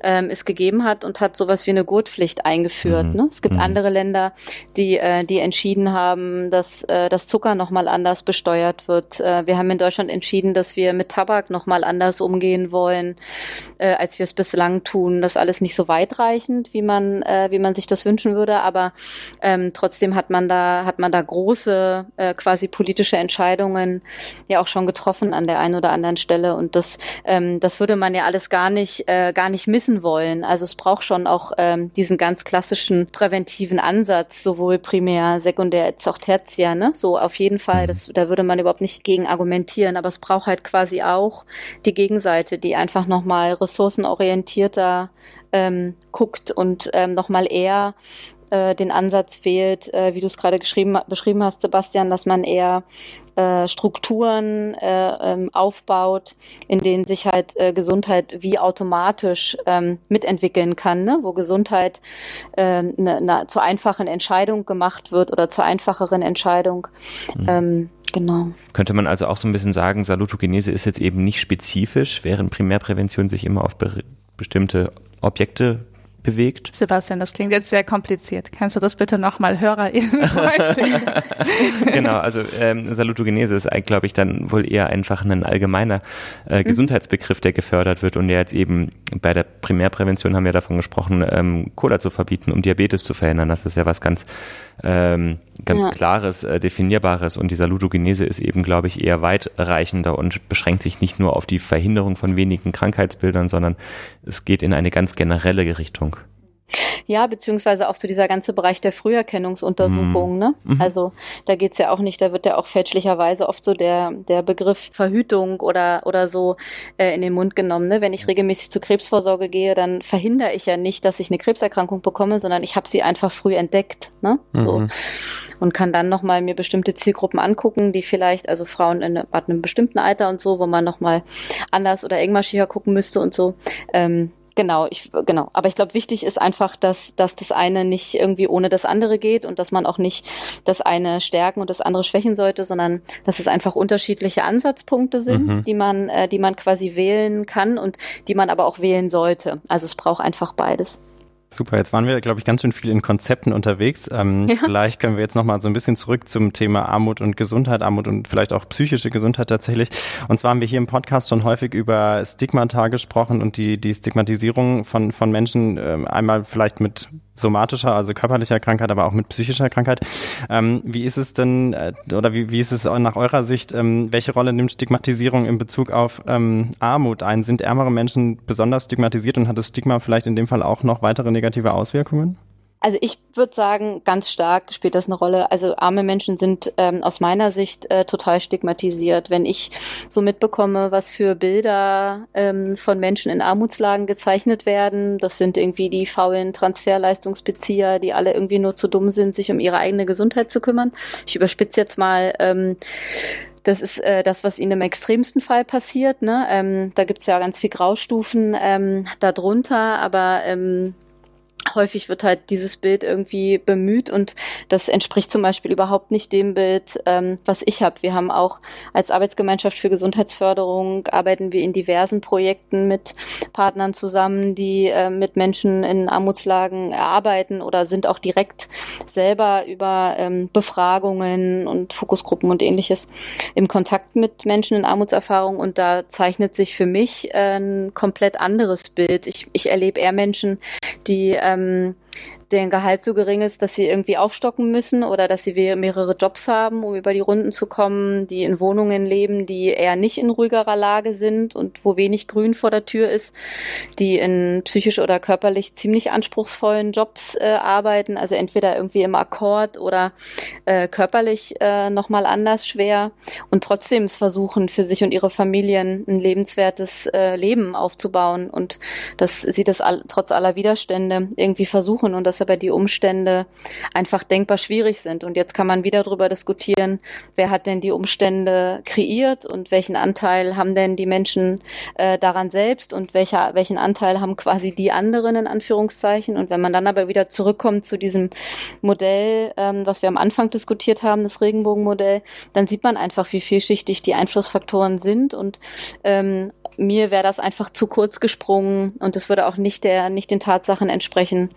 ähm, es gegeben hat und hat sowas wie eine Gurtpflicht eingeführt. Mhm. Ne? Es gibt mhm. andere Länder, die, äh, die entschieden haben, dass äh, das Zucker nochmal anders besteuert wird. Äh, wir haben in Deutschland entschieden, dass wir mit Tabak nochmal anders umgehen wollen, äh, als wir es bislang tun. Das alles nicht so weitreichend, wie man, äh, wie man sich das wünschen würde, aber ähm, trotzdem hat man da, hat man da große äh, quasi politische Entscheidungen ja auch schon getroffen an der einen oder anderen Stelle. Und das, ähm, das würde man ja alles gar nicht, äh, gar nicht missen wollen. Also es braucht schon auch ähm, diesen ganz klassischen präventiven Ansatz, sowohl primär, sekundär als auch tertiär, ne? So auf jeden Fall, das, da würde man überhaupt nicht gegen argumentieren, aber es braucht halt quasi auch die Gegenseite, die einfach nochmal ressourcenorientierter ähm, guckt und ähm, nochmal eher äh, den Ansatz wählt, äh, wie du es gerade beschrieben hast, Sebastian, dass man eher äh, Strukturen äh, ähm, aufbaut, in denen sich halt äh, Gesundheit wie automatisch ähm, mitentwickeln kann, ne? wo Gesundheit äh, ne, ne, zur einfachen Entscheidung gemacht wird oder zur einfacheren Entscheidung. Mhm. Ähm, genau. Könnte man also auch so ein bisschen sagen, Salutogenese ist jetzt eben nicht spezifisch, während Primärprävention sich immer auf be bestimmte Objekte bewegt. Sebastian, das klingt jetzt sehr kompliziert. Kannst du das bitte nochmal HörerInnen Genau, also ähm, Salutogenese ist, glaube ich, dann wohl eher einfach ein allgemeiner äh, mhm. Gesundheitsbegriff, der gefördert wird und der jetzt eben bei der Primärprävention haben wir davon gesprochen, ähm, Cola zu verbieten, um Diabetes zu verhindern. Das ist ja was ganz ähm, ganz ja. klares, äh, definierbares und die Salutogenese ist eben, glaube ich, eher weitreichender und beschränkt sich nicht nur auf die Verhinderung von wenigen Krankheitsbildern, sondern es geht in eine ganz generelle Richtung. Ja, beziehungsweise auch so dieser ganze Bereich der Früherkennungsuntersuchungen. Mhm. Ne? Mhm. Also da geht's ja auch nicht, da wird ja auch fälschlicherweise oft so der, der Begriff Verhütung oder, oder so äh, in den Mund genommen. Ne? Wenn ich regelmäßig zur Krebsvorsorge gehe, dann verhindere ich ja nicht, dass ich eine Krebserkrankung bekomme, sondern ich habe sie einfach früh entdeckt. Ne? Mhm. So. Und kann dann nochmal mir bestimmte Zielgruppen angucken, die vielleicht, also Frauen in einem bestimmten Alter und so, wo man nochmal anders oder engmaschiger gucken müsste und so. Ähm, Genau, ich, genau. Aber ich glaube, wichtig ist einfach, dass, dass das eine nicht irgendwie ohne das andere geht und dass man auch nicht das eine stärken und das andere schwächen sollte, sondern dass es einfach unterschiedliche Ansatzpunkte sind, mhm. die man, äh, die man quasi wählen kann und die man aber auch wählen sollte. Also es braucht einfach beides. Super, jetzt waren wir, glaube ich, ganz schön viel in Konzepten unterwegs. Ähm, ja. Vielleicht können wir jetzt nochmal so ein bisschen zurück zum Thema Armut und Gesundheit, Armut und vielleicht auch psychische Gesundheit tatsächlich. Und zwar haben wir hier im Podcast schon häufig über Stigmata gesprochen und die, die Stigmatisierung von, von Menschen, äh, einmal vielleicht mit somatischer, also körperlicher Krankheit, aber auch mit psychischer Krankheit. Ähm, wie ist es denn, äh, oder wie, wie ist es nach eurer Sicht, ähm, welche Rolle nimmt Stigmatisierung in Bezug auf ähm, Armut ein? Sind ärmere Menschen besonders stigmatisiert und hat das Stigma vielleicht in dem Fall auch noch weitere negative Auswirkungen? Also ich würde sagen, ganz stark spielt das eine Rolle. Also arme Menschen sind ähm, aus meiner Sicht äh, total stigmatisiert. Wenn ich so mitbekomme, was für Bilder ähm, von Menschen in Armutslagen gezeichnet werden, das sind irgendwie die faulen Transferleistungsbezieher, die alle irgendwie nur zu dumm sind, sich um ihre eigene Gesundheit zu kümmern. Ich überspitze jetzt mal. Ähm, das ist äh, das, was ihnen im extremsten Fall passiert. Ne? Ähm, da gibt's ja ganz viel Graustufen ähm, darunter, aber ähm, häufig wird halt dieses Bild irgendwie bemüht und das entspricht zum Beispiel überhaupt nicht dem Bild, ähm, was ich habe. Wir haben auch als Arbeitsgemeinschaft für Gesundheitsförderung arbeiten wir in diversen Projekten mit Partnern zusammen, die äh, mit Menschen in Armutslagen arbeiten oder sind auch direkt selber über ähm, Befragungen und Fokusgruppen und ähnliches im Kontakt mit Menschen in Armutserfahrung und da zeichnet sich für mich äh, ein komplett anderes Bild. Ich, ich erlebe eher Menschen, die äh, ähm, deren Gehalt so gering ist, dass sie irgendwie aufstocken müssen oder dass sie mehrere Jobs haben, um über die Runden zu kommen, die in Wohnungen leben, die eher nicht in ruhigerer Lage sind und wo wenig Grün vor der Tür ist, die in psychisch oder körperlich ziemlich anspruchsvollen Jobs äh, arbeiten, also entweder irgendwie im Akkord oder äh, körperlich äh, nochmal anders schwer. Und trotzdem es versuchen, für sich und ihre Familien ein lebenswertes äh, Leben aufzubauen und dass sie das all, trotz aller Widerstände irgendwie versuchen und das aber die Umstände einfach denkbar schwierig sind. Und jetzt kann man wieder darüber diskutieren, wer hat denn die Umstände kreiert und welchen Anteil haben denn die Menschen äh, daran selbst und welcher, welchen Anteil haben quasi die anderen in Anführungszeichen. Und wenn man dann aber wieder zurückkommt zu diesem Modell, ähm, was wir am Anfang diskutiert haben, das Regenbogenmodell, dann sieht man einfach, wie vielschichtig die Einflussfaktoren sind und ähm, mir wäre das einfach zu kurz gesprungen und es würde auch nicht der, nicht den Tatsachen entsprechen,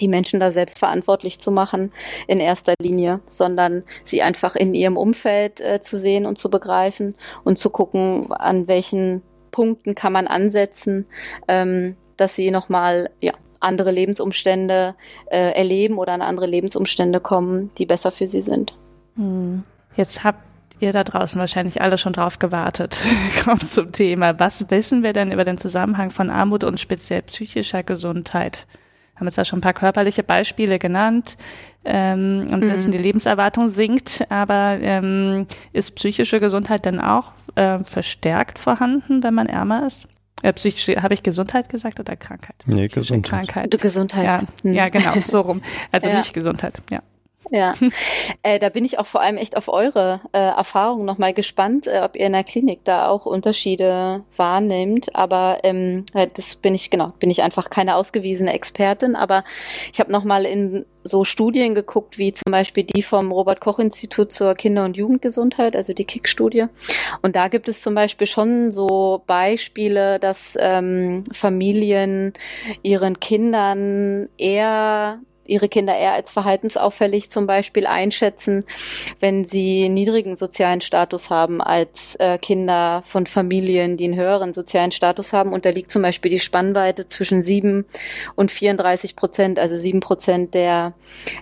die Menschen da selbst verantwortlich zu machen in erster Linie, sondern sie einfach in ihrem Umfeld äh, zu sehen und zu begreifen und zu gucken, an welchen Punkten kann man ansetzen, ähm, dass sie nochmal ja, andere Lebensumstände äh, erleben oder an andere Lebensumstände kommen, die besser für sie sind. Hm. Jetzt habt ihr da draußen wahrscheinlich alle schon drauf gewartet. Kommt zum Thema. Was wissen wir denn über den Zusammenhang von Armut und speziell psychischer Gesundheit? Haben jetzt da schon ein paar körperliche Beispiele genannt ähm, und mhm. wissen, die Lebenserwartung sinkt, aber ähm, ist psychische Gesundheit denn auch äh, verstärkt vorhanden, wenn man ärmer ist? Äh, psychische, habe ich Gesundheit gesagt oder Krankheit? Nee, Gesundheit. Krankheit. Du Gesundheit. Ja, hm. ja genau, so rum. Also ja. nicht Gesundheit, ja. Ja, äh, da bin ich auch vor allem echt auf eure äh, Erfahrungen nochmal gespannt, äh, ob ihr in der Klinik da auch Unterschiede wahrnimmt. Aber ähm, äh, das bin ich, genau, bin ich einfach keine ausgewiesene Expertin. Aber ich habe nochmal in so Studien geguckt, wie zum Beispiel die vom Robert-Koch-Institut zur Kinder- und Jugendgesundheit, also die KIK-Studie. Und da gibt es zum Beispiel schon so Beispiele, dass ähm, Familien ihren Kindern eher ihre Kinder eher als verhaltensauffällig zum Beispiel einschätzen, wenn sie niedrigen sozialen Status haben als äh, Kinder von Familien, die einen höheren sozialen Status haben. Und da liegt zum Beispiel die Spannweite zwischen sieben und 34 Prozent, also sieben Prozent der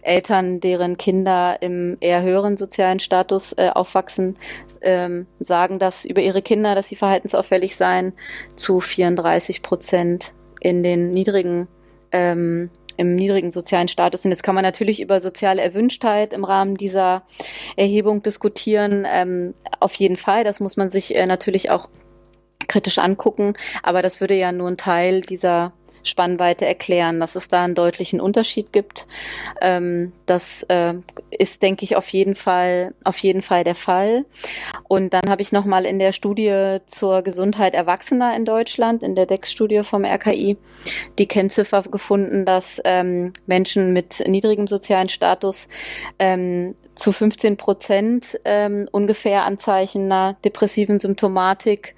Eltern, deren Kinder im eher höheren sozialen Status äh, aufwachsen, ähm, sagen das über ihre Kinder, dass sie verhaltensauffällig seien, zu 34 Prozent in den niedrigen ähm, im niedrigen sozialen Status. Und jetzt kann man natürlich über soziale Erwünschtheit im Rahmen dieser Erhebung diskutieren. Ähm, auf jeden Fall, das muss man sich äh, natürlich auch kritisch angucken. Aber das würde ja nur ein Teil dieser Spannweite erklären, dass es da einen deutlichen Unterschied gibt. Ähm, das äh, ist, denke ich, auf jeden Fall auf jeden Fall der Fall. Und dann habe ich noch mal in der Studie zur Gesundheit Erwachsener in Deutschland, in der DEX-Studie vom RKI, die Kennziffer gefunden, dass ähm, Menschen mit niedrigem sozialen Status ähm, zu 15 Prozent ähm, ungefähr Anzeichen einer depressiven Symptomatik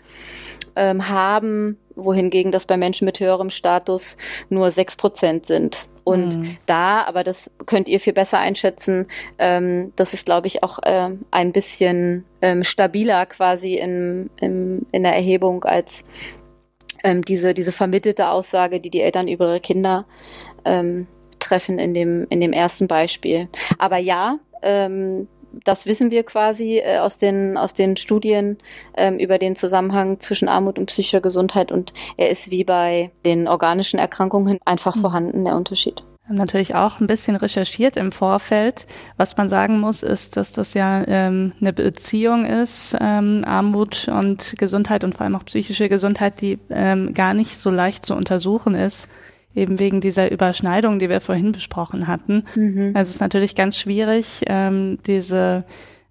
ähm, haben, wohingegen das bei Menschen mit höherem Status nur sechs Prozent sind. Und mhm. da, aber das könnt ihr viel besser einschätzen, ähm, das ist, glaube ich, auch ähm, ein bisschen ähm, stabiler quasi in, in, in der Erhebung als ähm, diese, diese vermittelte Aussage, die die Eltern über ihre Kinder ähm, treffen in dem, in dem ersten Beispiel. Aber ja, ähm, das wissen wir quasi äh, aus, den, aus den Studien ähm, über den Zusammenhang zwischen Armut und psychischer Gesundheit und er ist wie bei den organischen Erkrankungen einfach mhm. vorhanden, der Unterschied. Haben natürlich auch ein bisschen recherchiert im Vorfeld. Was man sagen muss, ist, dass das ja ähm, eine Beziehung ist, ähm, Armut und Gesundheit und vor allem auch psychische Gesundheit, die ähm, gar nicht so leicht zu untersuchen ist eben wegen dieser Überschneidung, die wir vorhin besprochen hatten. Mhm. Also es ist natürlich ganz schwierig, ähm, diese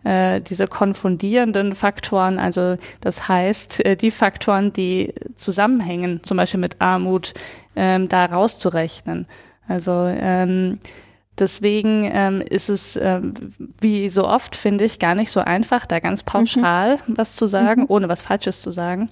äh, diese konfundierenden Faktoren, also das heißt, äh, die Faktoren, die zusammenhängen, zum Beispiel mit Armut, ähm, da rauszurechnen. Also ähm, deswegen ähm, ist es, ähm, wie so oft, finde ich, gar nicht so einfach, da ganz pauschal mhm. was zu sagen, mhm. ohne was Falsches zu sagen.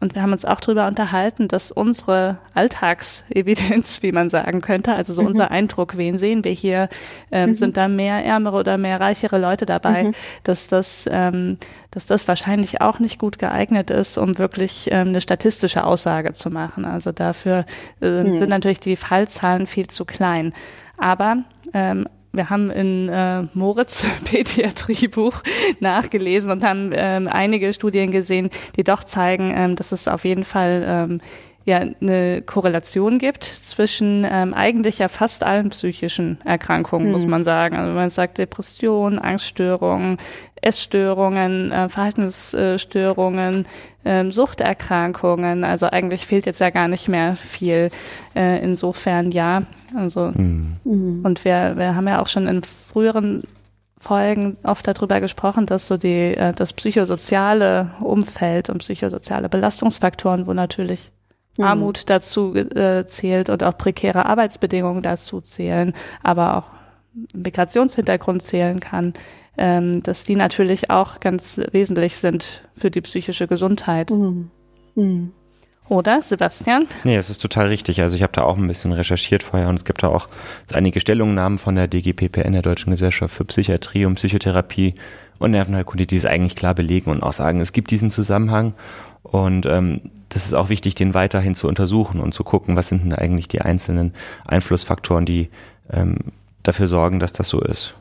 Und wir haben uns auch darüber unterhalten, dass unsere Alltagsevidenz, wie man sagen könnte, also so mhm. unser Eindruck, wen sehen wir hier, ähm, mhm. sind da mehr ärmere oder mehr reichere Leute dabei, mhm. dass das, ähm, dass das wahrscheinlich auch nicht gut geeignet ist, um wirklich ähm, eine statistische Aussage zu machen. Also dafür äh, mhm. sind natürlich die Fallzahlen viel zu klein. Aber ähm, wir haben in äh, Moritz Pädiatriebuch nachgelesen und haben ähm, einige Studien gesehen, die doch zeigen, ähm, dass es auf jeden Fall ähm, ja eine Korrelation gibt zwischen ähm, eigentlich ja fast allen psychischen Erkrankungen, hm. muss man sagen. Also man sagt Depression, Angststörungen, Essstörungen, äh, Verhaltensstörungen, äh, Suchterkrankungen. Also eigentlich fehlt jetzt ja gar nicht mehr viel. Äh, insofern ja. Also mhm. und wir, wir haben ja auch schon in früheren Folgen oft darüber gesprochen, dass so die äh, das psychosoziale Umfeld und psychosoziale Belastungsfaktoren, wo natürlich mhm. Armut dazu äh, zählt und auch prekäre Arbeitsbedingungen dazu zählen, aber auch Migrationshintergrund zählen kann, ähm, dass die natürlich auch ganz wesentlich sind für die psychische Gesundheit. Mhm. Mhm. Oder, Sebastian? Nee, es ist total richtig. Also ich habe da auch ein bisschen recherchiert vorher und es gibt da auch einige Stellungnahmen von der DGPPN, der Deutschen Gesellschaft für Psychiatrie und Psychotherapie und Nervenheilkunde, die es eigentlich klar belegen und auch sagen, es gibt diesen Zusammenhang und ähm, das ist auch wichtig, den weiterhin zu untersuchen und zu gucken, was sind denn eigentlich die einzelnen Einflussfaktoren, die ähm, dafür sorgen, dass das so ist.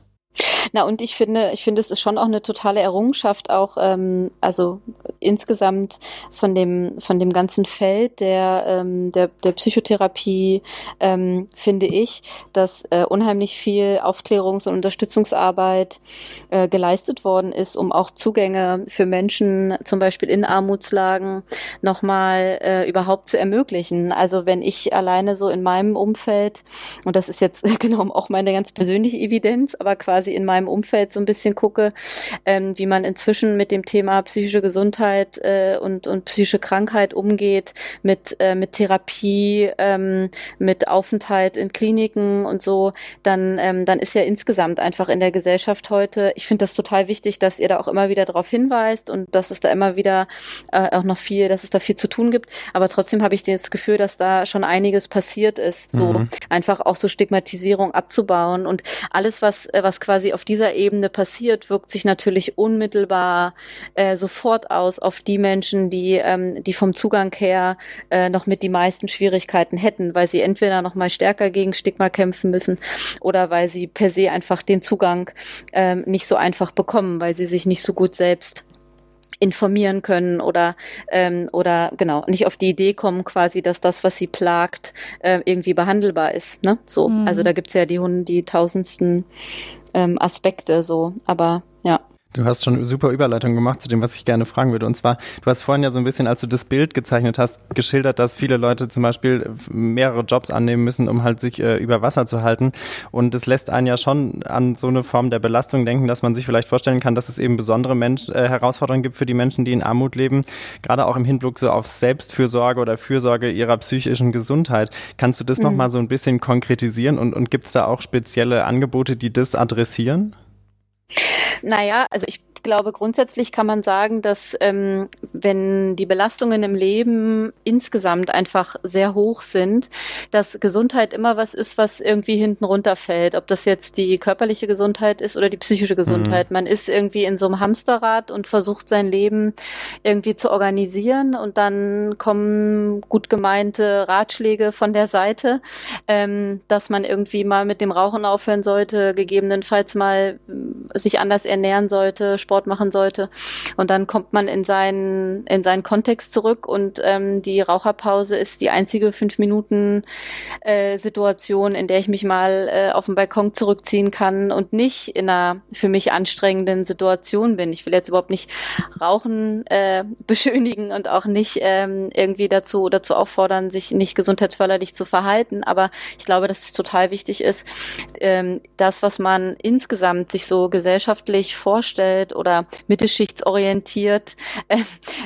Na und ich finde, ich finde, es ist schon auch eine totale Errungenschaft, auch ähm, also insgesamt von dem von dem ganzen Feld der ähm, der, der Psychotherapie ähm, finde ich, dass äh, unheimlich viel Aufklärungs- und Unterstützungsarbeit äh, geleistet worden ist, um auch Zugänge für Menschen, zum Beispiel in Armutslagen, nochmal äh, überhaupt zu ermöglichen. Also wenn ich alleine so in meinem Umfeld und das ist jetzt genau auch meine ganz persönliche Evidenz, aber quasi quasi in meinem Umfeld so ein bisschen gucke, ähm, wie man inzwischen mit dem Thema psychische Gesundheit äh, und, und psychische Krankheit umgeht, mit, äh, mit Therapie, ähm, mit Aufenthalt in Kliniken und so, dann, ähm, dann ist ja insgesamt einfach in der Gesellschaft heute, ich finde das total wichtig, dass ihr da auch immer wieder darauf hinweist und dass es da immer wieder äh, auch noch viel, dass es da viel zu tun gibt. Aber trotzdem habe ich das Gefühl, dass da schon einiges passiert ist, so mhm. einfach auch so Stigmatisierung abzubauen und alles, was, äh, was quasi auf dieser Ebene passiert, wirkt sich natürlich unmittelbar äh, sofort aus auf die Menschen, die, ähm, die vom Zugang her äh, noch mit die meisten Schwierigkeiten hätten, weil sie entweder noch mal stärker gegen Stigma kämpfen müssen oder weil sie per se einfach den Zugang ähm, nicht so einfach bekommen, weil sie sich nicht so gut selbst informieren können oder ähm, oder genau nicht auf die Idee kommen quasi, dass das, was sie plagt, äh, irgendwie behandelbar ist. Ne? So, mhm. also da gibt's ja die Hunde, die tausendsten ähm, Aspekte so, aber ja. Du hast schon super Überleitung gemacht zu dem, was ich gerne fragen würde. Und zwar, du hast vorhin ja so ein bisschen, als du das Bild gezeichnet hast, geschildert, dass viele Leute zum Beispiel mehrere Jobs annehmen müssen, um halt sich äh, über Wasser zu halten. Und das lässt einen ja schon an so eine Form der Belastung denken, dass man sich vielleicht vorstellen kann, dass es eben besondere Mensch, äh, Herausforderungen gibt für die Menschen, die in Armut leben. Gerade auch im Hinblick so auf Selbstfürsorge oder Fürsorge ihrer psychischen Gesundheit. Kannst du das mhm. nochmal so ein bisschen konkretisieren und, und gibt es da auch spezielle Angebote, die das adressieren? Naja, also ich glaube, grundsätzlich kann man sagen, dass ähm, wenn die Belastungen im Leben insgesamt einfach sehr hoch sind, dass Gesundheit immer was ist, was irgendwie hinten runterfällt. Ob das jetzt die körperliche Gesundheit ist oder die psychische Gesundheit. Mhm. Man ist irgendwie in so einem Hamsterrad und versucht sein Leben irgendwie zu organisieren und dann kommen gut gemeinte Ratschläge von der Seite, ähm, dass man irgendwie mal mit dem Rauchen aufhören sollte, gegebenenfalls mal äh, sich anders ernähren sollte, Sport Sport machen sollte. Und dann kommt man in seinen, in seinen Kontext zurück und ähm, die Raucherpause ist die einzige fünf Minuten äh, Situation, in der ich mich mal äh, auf den Balkon zurückziehen kann und nicht in einer für mich anstrengenden Situation bin. Ich will jetzt überhaupt nicht Rauchen äh, beschönigen und auch nicht ähm, irgendwie dazu dazu auffordern, sich nicht gesundheitsförderlich zu verhalten. Aber ich glaube, dass es total wichtig ist, ähm, das, was man insgesamt sich so gesellschaftlich vorstellt oder mittelschichtsorientiert äh,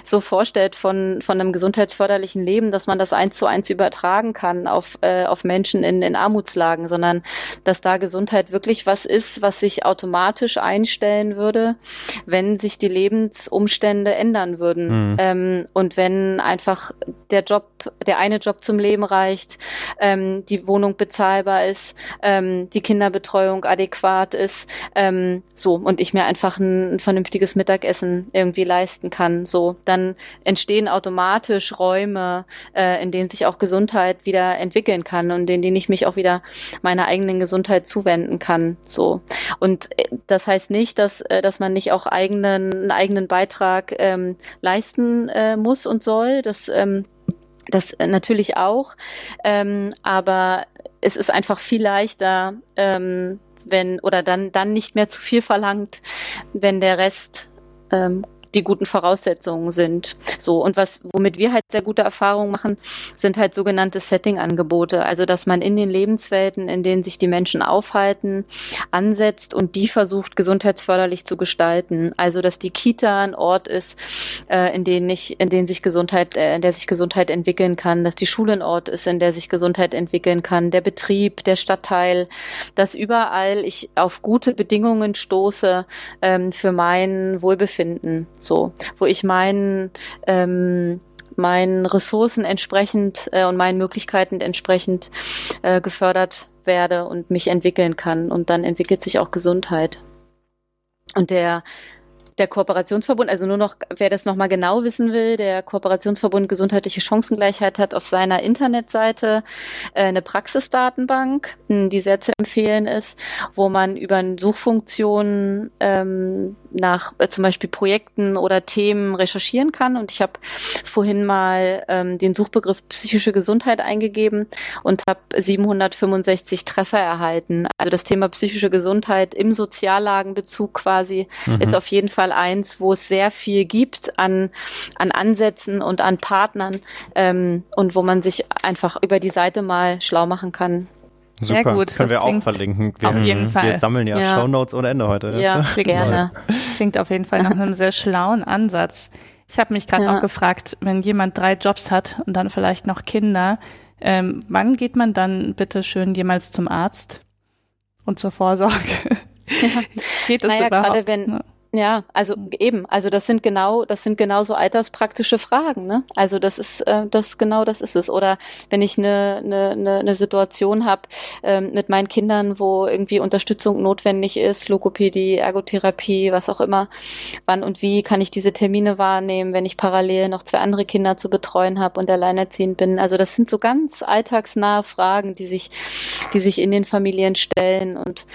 so vorstellt von, von einem gesundheitsförderlichen Leben, dass man das eins zu eins übertragen kann auf, äh, auf Menschen in, in Armutslagen, sondern dass da Gesundheit wirklich was ist, was sich automatisch einstellen würde, wenn sich die Lebensumstände ändern würden. Mhm. Ähm, und wenn einfach der Job, der eine Job zum Leben reicht, ähm, die Wohnung bezahlbar ist, ähm, die Kinderbetreuung adäquat ist, ähm, so und ich mir einfach ein, ein vernünftiges Mittagessen irgendwie leisten kann. So, dann entstehen automatisch Räume, äh, in denen sich auch Gesundheit wieder entwickeln kann und in denen ich mich auch wieder meiner eigenen Gesundheit zuwenden kann. So und äh, das heißt nicht, dass äh, dass man nicht auch eigenen einen eigenen Beitrag ähm, leisten äh, muss und soll. Das ähm, das natürlich auch, ähm, aber es ist einfach viel leichter, ähm, wenn oder dann dann nicht mehr zu viel verlangt, wenn der Rest ähm, die guten Voraussetzungen sind. So und was womit wir halt sehr gute Erfahrungen machen, sind halt sogenannte Setting-Angebote, also dass man in den Lebenswelten, in denen sich die Menschen aufhalten, ansetzt und die versucht gesundheitsförderlich zu gestalten. Also dass die Kita ein Ort ist, äh, in dem ich, in dem sich Gesundheit, äh, in der sich Gesundheit entwickeln kann, dass die Schule ein Ort ist, in der sich Gesundheit entwickeln kann, der Betrieb, der Stadtteil, dass überall ich auf gute Bedingungen stoße ähm, für mein Wohlbefinden so, wo ich meinen ähm, meinen Ressourcen entsprechend äh, und meinen Möglichkeiten entsprechend äh, gefördert werde und mich entwickeln kann und dann entwickelt sich auch Gesundheit. Und der der Kooperationsverbund, also nur noch, wer das nochmal genau wissen will, der Kooperationsverbund Gesundheitliche Chancengleichheit hat auf seiner Internetseite äh, eine Praxisdatenbank, die sehr zu empfehlen ist, wo man über Suchfunktionen ähm, nach äh, zum Beispiel Projekten oder Themen recherchieren kann. Und ich habe vorhin mal ähm, den Suchbegriff psychische Gesundheit eingegeben und habe 765 Treffer erhalten. Also das Thema psychische Gesundheit im Soziallagenbezug quasi mhm. ist auf jeden Fall eins, wo es sehr viel gibt an, an Ansätzen und an Partnern ähm, und wo man sich einfach über die Seite mal schlau machen kann. Super, Sehr gut. können wir auch verlinken. Wir, auf jeden Fall. Wir sammeln ja, ja. Shownotes ohne Ende heute. Ja, gerne. Klingt auf jeden Fall nach einem sehr schlauen Ansatz. Ich habe mich gerade ja. auch gefragt, wenn jemand drei Jobs hat und dann vielleicht noch Kinder, ähm, wann geht man dann bitte schön jemals zum Arzt und zur Vorsorge? Ja. geht das naja, überhaupt? Gerade wenn, ja, also eben, also das sind genau, das sind genau so alterspraktische Fragen, ne? Also das ist, äh, das genau das ist es. Oder wenn ich eine, eine, eine, eine Situation habe ähm, mit meinen Kindern, wo irgendwie Unterstützung notwendig ist, Logopädie, Ergotherapie, was auch immer, wann und wie kann ich diese Termine wahrnehmen, wenn ich parallel noch zwei andere Kinder zu betreuen habe und alleinerziehend bin. Also das sind so ganz alltagsnahe Fragen, die sich, die sich in den Familien stellen und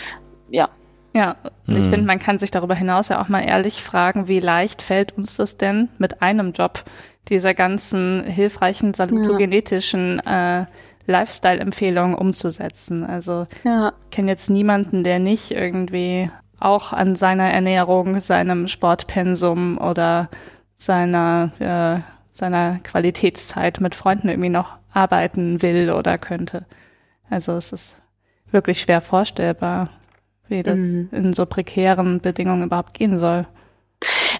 ja, ja, mhm. ich finde, man kann sich darüber hinaus ja auch mal ehrlich fragen, wie leicht fällt uns das denn mit einem Job, dieser ganzen hilfreichen salutogenetischen äh, Lifestyle-Empfehlungen umzusetzen. Also ja. ich kenne jetzt niemanden, der nicht irgendwie auch an seiner Ernährung, seinem Sportpensum oder seiner, äh, seiner Qualitätszeit mit Freunden irgendwie noch arbeiten will oder könnte. Also es ist wirklich schwer vorstellbar wie das mhm. in so prekären Bedingungen überhaupt gehen soll.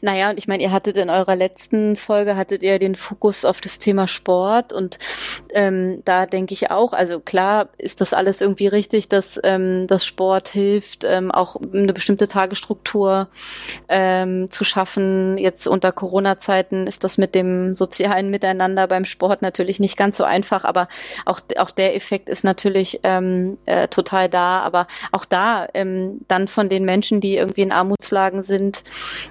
Naja, und ich meine, ihr hattet in eurer letzten Folge, hattet ihr den Fokus auf das Thema Sport und ähm, da denke ich auch, also klar ist das alles irgendwie richtig, dass ähm, das Sport hilft, ähm, auch eine bestimmte Tagesstruktur ähm, zu schaffen. Jetzt unter Corona-Zeiten ist das mit dem sozialen Miteinander beim Sport natürlich nicht ganz so einfach, aber auch, auch der Effekt ist natürlich ähm, äh, total da. Aber auch da ähm, dann von den Menschen, die irgendwie in Armutslagen sind,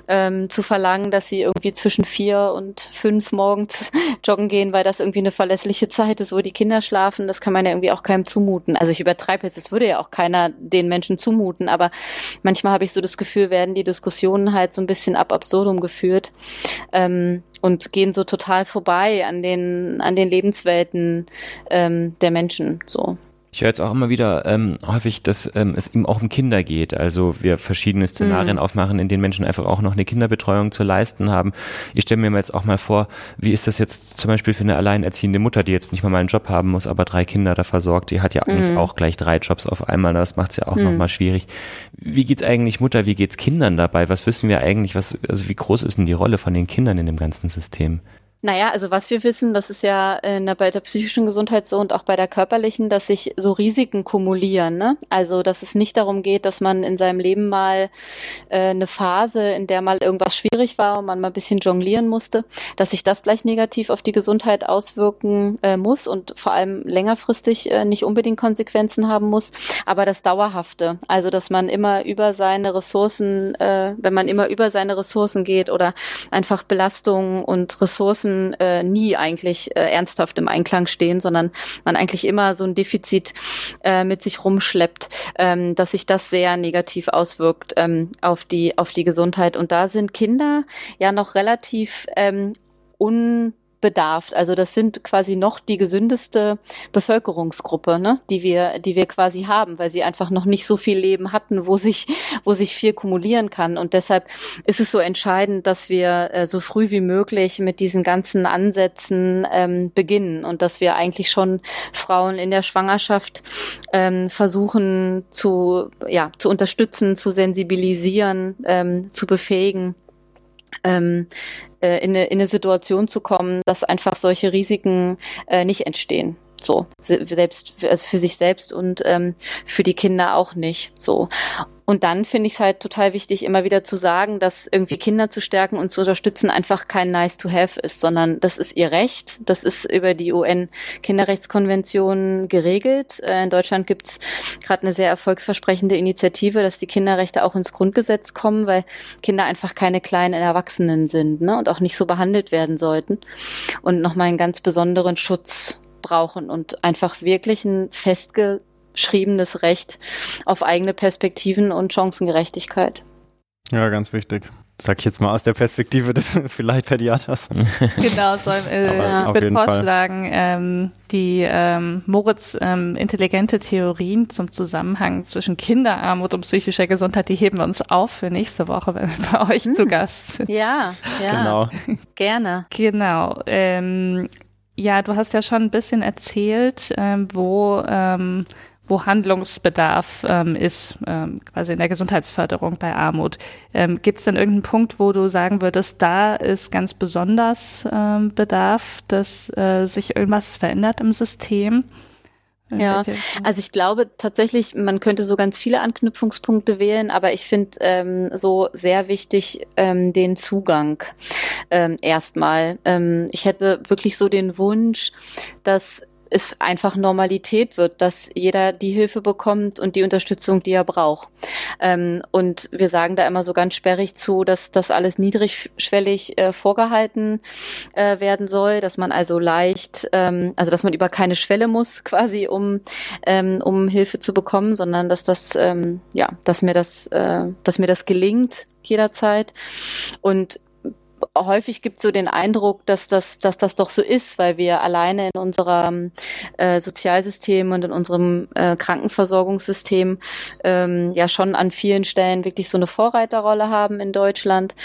ähm, zu verlangen, dass sie irgendwie zwischen vier und fünf morgens joggen gehen, weil das irgendwie eine verlässliche Zeit ist, wo die Kinder schlafen, das kann man ja irgendwie auch keinem zumuten. Also ich übertreibe jetzt, das würde ja auch keiner den Menschen zumuten, aber manchmal habe ich so das Gefühl, werden die Diskussionen halt so ein bisschen ab absurdum geführt. Ähm, und gehen so total vorbei an den an den Lebenswelten ähm, der Menschen so. Ich höre jetzt auch immer wieder ähm, häufig, dass ähm, es ihm auch um Kinder geht. Also wir verschiedene Szenarien mhm. aufmachen, in denen Menschen einfach auch noch eine Kinderbetreuung zu leisten haben. Ich stelle mir jetzt auch mal vor, wie ist das jetzt zum Beispiel für eine alleinerziehende Mutter, die jetzt nicht mal einen Job haben muss, aber drei Kinder da versorgt. Die hat ja eigentlich mhm. auch gleich drei Jobs auf einmal. Das macht es ja auch mhm. nochmal schwierig. Wie geht's eigentlich Mutter? Wie geht's Kindern dabei? Was wissen wir eigentlich? Was, also wie groß ist denn die Rolle von den Kindern in dem ganzen System? Naja, also was wir wissen, das ist ja äh, bei der psychischen Gesundheit so und auch bei der körperlichen, dass sich so Risiken kumulieren. Ne? Also dass es nicht darum geht, dass man in seinem Leben mal äh, eine Phase, in der mal irgendwas schwierig war und man mal ein bisschen jonglieren musste, dass sich das gleich negativ auf die Gesundheit auswirken äh, muss und vor allem längerfristig äh, nicht unbedingt Konsequenzen haben muss. Aber das Dauerhafte, also dass man immer über seine Ressourcen, äh, wenn man immer über seine Ressourcen geht oder einfach Belastungen und Ressourcen äh, nie eigentlich äh, ernsthaft im Einklang stehen, sondern man eigentlich immer so ein Defizit äh, mit sich rumschleppt, ähm, dass sich das sehr negativ auswirkt ähm, auf die auf die Gesundheit. Und da sind Kinder ja noch relativ ähm, un bedarf. Also das sind quasi noch die gesündeste Bevölkerungsgruppe, ne, die wir, die wir quasi haben, weil sie einfach noch nicht so viel Leben hatten, wo sich, wo sich viel kumulieren kann. Und deshalb ist es so entscheidend, dass wir äh, so früh wie möglich mit diesen ganzen Ansätzen ähm, beginnen und dass wir eigentlich schon Frauen in der Schwangerschaft ähm, versuchen zu, ja, zu unterstützen, zu sensibilisieren, ähm, zu befähigen ähm, äh, in, eine, in eine Situation zu kommen, dass einfach solche Risiken äh, nicht entstehen. So, selbst also für sich selbst und ähm, für die Kinder auch nicht. So. Und dann finde ich es halt total wichtig, immer wieder zu sagen, dass irgendwie Kinder zu stärken und zu unterstützen einfach kein nice to have ist, sondern das ist ihr Recht. Das ist über die UN-Kinderrechtskonvention geregelt. Äh, in Deutschland gibt es gerade eine sehr erfolgsversprechende Initiative, dass die Kinderrechte auch ins Grundgesetz kommen, weil Kinder einfach keine kleinen Erwachsenen sind ne, und auch nicht so behandelt werden sollten und nochmal einen ganz besonderen Schutz brauchen und einfach wirklich ein festgeschriebenes Recht auf eigene Perspektiven und Chancengerechtigkeit. Ja, ganz wichtig. Sag ich jetzt mal aus der Perspektive des vielleicht Pädiaters. Genau, so, äh, ich würde vorschlagen, ähm, die ähm, Moritz ähm, intelligente Theorien zum Zusammenhang zwischen Kinderarmut und psychischer Gesundheit, die heben wir uns auf für nächste Woche, wenn wir bei euch hm. zu Gast sind. Ja, ja. Genau. Gerne. Genau. Ähm, ja, du hast ja schon ein bisschen erzählt, ähm, wo, ähm, wo Handlungsbedarf ähm, ist, ähm, quasi in der Gesundheitsförderung bei Armut. Ähm, Gibt es denn irgendeinen Punkt, wo du sagen würdest, da ist ganz besonders ähm, Bedarf, dass äh, sich irgendwas verändert im System? Ja, also ich glaube tatsächlich, man könnte so ganz viele Anknüpfungspunkte wählen, aber ich finde ähm, so sehr wichtig ähm, den Zugang ähm, erstmal. Ähm, ich hätte wirklich so den Wunsch, dass es einfach Normalität wird, dass jeder die Hilfe bekommt und die Unterstützung, die er braucht. Ähm, und wir sagen da immer so ganz sperrig zu, dass das alles niedrigschwellig äh, vorgehalten äh, werden soll, dass man also leicht, ähm, also dass man über keine Schwelle muss quasi, um ähm, um Hilfe zu bekommen, sondern dass das ähm, ja, dass mir das, äh, dass mir das gelingt jederzeit. Und häufig gibt es so den Eindruck, dass das, dass das doch so ist, weil wir alleine in unserem äh, Sozialsystem und in unserem äh, Krankenversorgungssystem ähm, ja schon an vielen Stellen wirklich so eine Vorreiterrolle haben in Deutschland.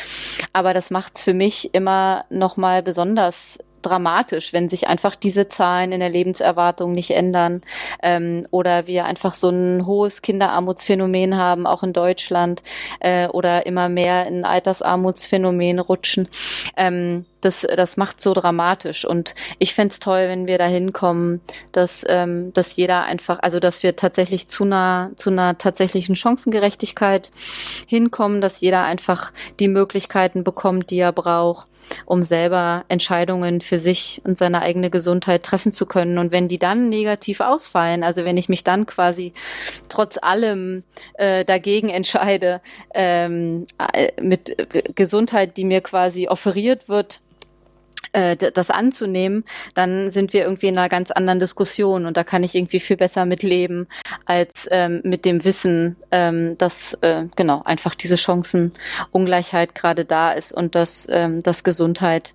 Aber das macht es für mich immer noch mal besonders dramatisch, wenn sich einfach diese Zahlen in der Lebenserwartung nicht ändern ähm, oder wir einfach so ein hohes Kinderarmutsphänomen haben, auch in Deutschland, äh, oder immer mehr in Altersarmutsphänomen rutschen. Ähm, das, das macht so dramatisch. Und ich fände toll, wenn wir da hinkommen, dass, ähm, dass jeder einfach, also dass wir tatsächlich zu einer, zu einer tatsächlichen Chancengerechtigkeit hinkommen, dass jeder einfach die Möglichkeiten bekommt, die er braucht, um selber Entscheidungen für sich und seine eigene Gesundheit treffen zu können. Und wenn die dann negativ ausfallen, also wenn ich mich dann quasi trotz allem äh, dagegen entscheide, ähm, äh, mit Gesundheit, die mir quasi offeriert wird, äh, das anzunehmen, dann sind wir irgendwie in einer ganz anderen Diskussion und da kann ich irgendwie viel besser mitleben als ähm, mit dem Wissen, ähm, dass äh, genau einfach diese Chancenungleichheit gerade da ist und dass, ähm, dass Gesundheit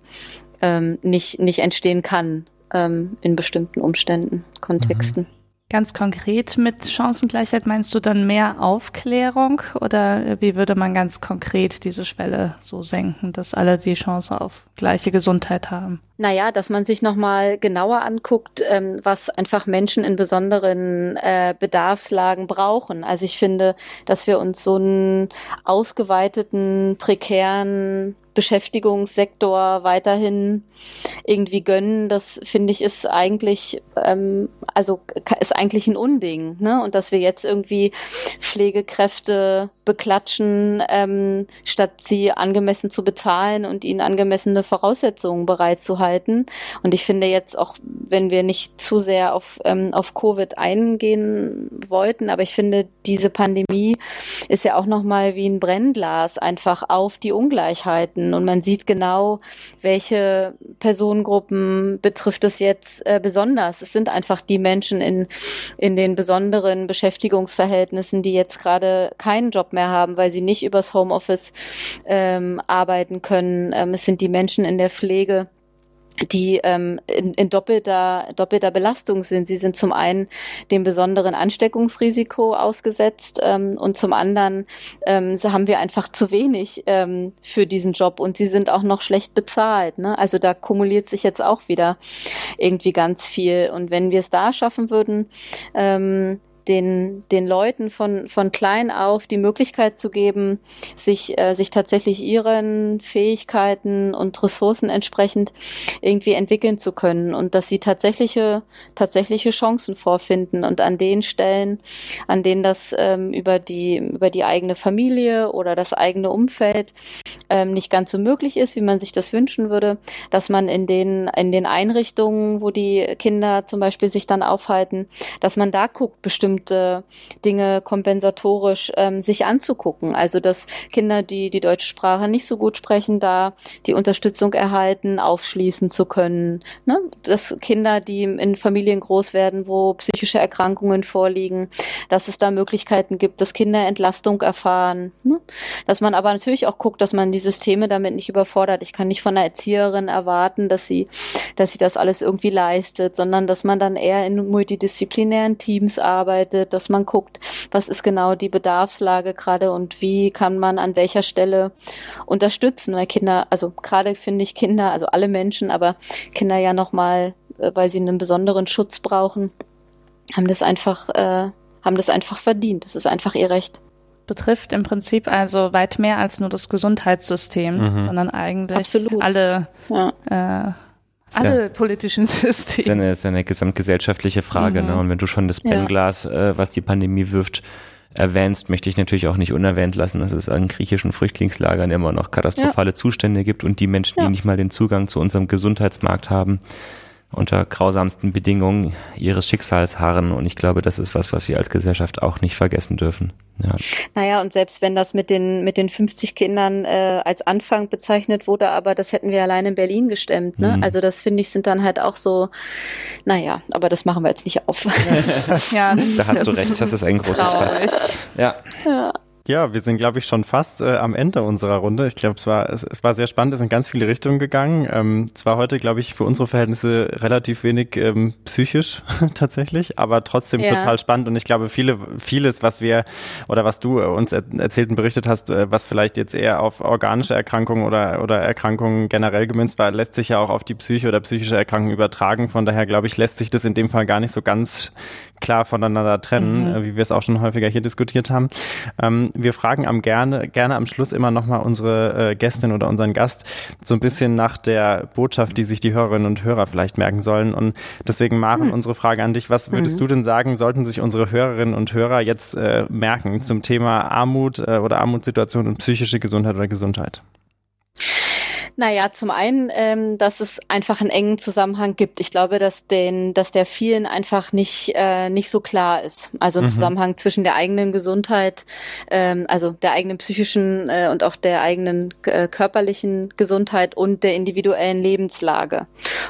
ähm, nicht nicht entstehen kann ähm, in bestimmten Umständen, Kontexten. Mhm. Ganz konkret mit Chancengleichheit meinst du dann mehr Aufklärung oder wie würde man ganz konkret diese Schwelle so senken, dass alle die Chance auf gleiche Gesundheit haben? Naja, dass man sich nochmal genauer anguckt, ähm, was einfach Menschen in besonderen äh, Bedarfslagen brauchen. Also ich finde, dass wir uns so einen ausgeweiteten, prekären Beschäftigungssektor weiterhin irgendwie gönnen, das finde ich ist eigentlich, ähm, also ist eigentlich ein Unding, ne? Und dass wir jetzt irgendwie Pflegekräfte beklatschen, ähm, statt sie angemessen zu bezahlen und ihnen angemessene Voraussetzungen bereitzuhalten. Und ich finde jetzt auch, wenn wir nicht zu sehr auf, ähm, auf Covid eingehen wollten, aber ich finde, diese Pandemie ist ja auch nochmal wie ein Brennglas einfach auf die Ungleichheiten und man sieht genau, welche Personengruppen betrifft es jetzt äh, besonders. Es sind einfach die Menschen in, in den besonderen Beschäftigungsverhältnissen, die jetzt gerade keinen Job mehr haben, weil sie nicht übers Homeoffice ähm, arbeiten können. Ähm, es sind die Menschen in der Pflege, die ähm, in, in doppelter, doppelter Belastung sind. Sie sind zum einen dem besonderen Ansteckungsrisiko ausgesetzt ähm, und zum anderen ähm, so haben wir einfach zu wenig ähm, für diesen Job und sie sind auch noch schlecht bezahlt. Ne? Also da kumuliert sich jetzt auch wieder irgendwie ganz viel. Und wenn wir es da schaffen würden, ähm, den, den Leuten von, von klein auf die Möglichkeit zu geben, sich, äh, sich tatsächlich ihren Fähigkeiten und Ressourcen entsprechend irgendwie entwickeln zu können und dass sie tatsächliche, tatsächliche Chancen vorfinden und an den Stellen, an denen das ähm, über die, über die eigene Familie oder das eigene Umfeld ähm, nicht ganz so möglich ist, wie man sich das wünschen würde, dass man in den, in den Einrichtungen, wo die Kinder zum Beispiel sich dann aufhalten, dass man da guckt, bestimmte Dinge kompensatorisch ähm, sich anzugucken. Also dass Kinder, die die deutsche Sprache nicht so gut sprechen, da die Unterstützung erhalten, aufschließen zu können. Ne? Dass Kinder, die in Familien groß werden, wo psychische Erkrankungen vorliegen, dass es da Möglichkeiten gibt, dass Kinder Entlastung erfahren. Ne? Dass man aber natürlich auch guckt, dass man die Systeme damit nicht überfordert. Ich kann nicht von einer Erzieherin erwarten, dass sie, dass sie das alles irgendwie leistet, sondern dass man dann eher in multidisziplinären Teams arbeitet, dass man guckt, was ist genau die Bedarfslage gerade und wie kann man an welcher Stelle unterstützen, weil Kinder, also gerade finde ich Kinder, also alle Menschen, aber Kinder ja nochmal, äh, weil sie einen besonderen Schutz brauchen, haben das einfach, äh, haben das einfach verdient. Das ist einfach ihr Recht betrifft im Prinzip also weit mehr als nur das Gesundheitssystem, mhm. sondern eigentlich Absolut. alle ja. äh, alle ja, politischen Systeme. Das ist eine, ist eine gesamtgesellschaftliche Frage. Mhm. Ne? Und wenn du schon das Brennglas, ja. äh, was die Pandemie wirft, erwähnst, möchte ich natürlich auch nicht unerwähnt lassen, dass es an griechischen Flüchtlingslagern immer noch katastrophale ja. Zustände gibt und die Menschen, die nicht mal den Zugang zu unserem Gesundheitsmarkt haben, unter grausamsten Bedingungen ihres Schicksals harren. Und ich glaube, das ist was, was wir als Gesellschaft auch nicht vergessen dürfen. Ja. Naja, und selbst wenn das mit den, mit den 50 Kindern äh, als Anfang bezeichnet wurde, aber das hätten wir allein in Berlin gestemmt. Ne? Mhm. Also das finde ich sind dann halt auch so, naja, aber das machen wir jetzt nicht auf. ja, da hast du recht, das ist ein großes Fass. Ja. ja. Ja, wir sind, glaube ich, schon fast äh, am Ende unserer Runde. Ich glaube, es war, es, es war sehr spannend, es sind ganz viele Richtungen gegangen. Ähm, es war heute, glaube ich, für unsere Verhältnisse relativ wenig ähm, psychisch tatsächlich, aber trotzdem ja. total spannend. Und ich glaube, viele, vieles, was wir oder was du uns er erzählt und berichtet hast, äh, was vielleicht jetzt eher auf organische Erkrankungen oder, oder Erkrankungen generell gemünzt war, lässt sich ja auch auf die Psyche oder psychische Erkrankungen übertragen. Von daher, glaube ich, lässt sich das in dem Fall gar nicht so ganz klar voneinander trennen, mhm. äh, wie wir es auch schon häufiger hier diskutiert haben. Ähm, wir fragen am gerne, gerne am Schluss immer nochmal unsere äh, Gästin oder unseren Gast so ein bisschen nach der Botschaft, die sich die Hörerinnen und Hörer vielleicht merken sollen. Und deswegen, Maren, mhm. unsere Frage an dich. Was würdest mhm. du denn sagen, sollten sich unsere Hörerinnen und Hörer jetzt äh, merken zum Thema Armut äh, oder Armutssituation und psychische Gesundheit oder Gesundheit? Naja, zum einen, ähm, dass es einfach einen engen Zusammenhang gibt. Ich glaube, dass, den, dass der vielen einfach nicht, äh, nicht so klar ist. Also ein mhm. Zusammenhang zwischen der eigenen Gesundheit, ähm, also der eigenen psychischen äh, und auch der eigenen äh, körperlichen Gesundheit und der individuellen Lebenslage.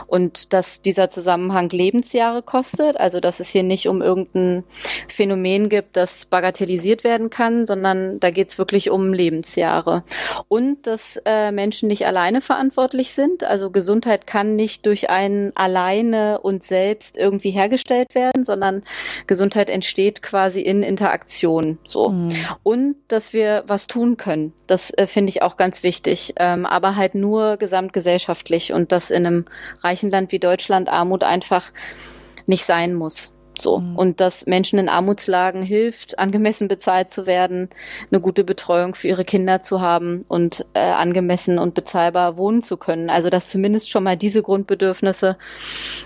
Und dass dieser Zusammenhang Lebensjahre kostet, also dass es hier nicht um irgendein Phänomen gibt, das bagatellisiert werden kann, sondern da geht es wirklich um Lebensjahre. Und dass äh, Menschen nicht alleine alleine verantwortlich sind. Also Gesundheit kann nicht durch einen alleine und selbst irgendwie hergestellt werden, sondern Gesundheit entsteht quasi in Interaktion. So. Mhm. Und dass wir was tun können. Das äh, finde ich auch ganz wichtig. Ähm, aber halt nur gesamtgesellschaftlich und dass in einem reichen Land wie Deutschland Armut einfach nicht sein muss. So. Mhm. Und dass Menschen in Armutslagen hilft, angemessen bezahlt zu werden, eine gute Betreuung für ihre Kinder zu haben und äh, angemessen und bezahlbar wohnen zu können. Also dass zumindest schon mal diese Grundbedürfnisse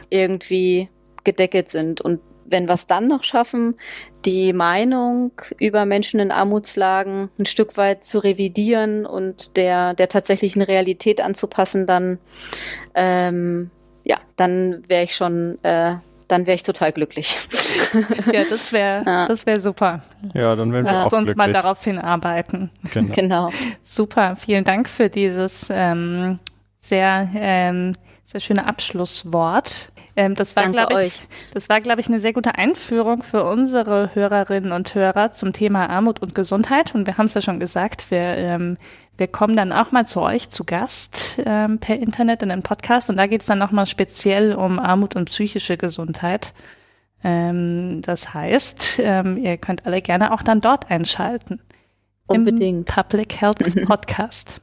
irgendwie gedeckelt sind. Und wenn wir es dann noch schaffen, die Meinung über Menschen in Armutslagen ein Stück weit zu revidieren und der, der tatsächlichen Realität anzupassen, dann ähm, ja, dann wäre ich schon äh, dann wäre ich total glücklich. ja, das wäre ja. das wäre super. Ja, dann wären wir Lass auch uns glücklich. mal darauf hinarbeiten. Genau. genau. Super, vielen Dank für dieses ähm, sehr ähm, sehr schöne Abschlusswort. Ähm, das war, glaube ich, das war, glaube ich, eine sehr gute Einführung für unsere Hörerinnen und Hörer zum Thema Armut und Gesundheit. Und wir haben es ja schon gesagt, wir, ähm, wir kommen dann auch mal zu euch zu Gast ähm, per Internet in den Podcast. Und da geht es dann nochmal speziell um Armut und psychische Gesundheit. Ähm, das heißt, ähm, ihr könnt alle gerne auch dann dort einschalten. Unbedingt. Im Public Health Podcast.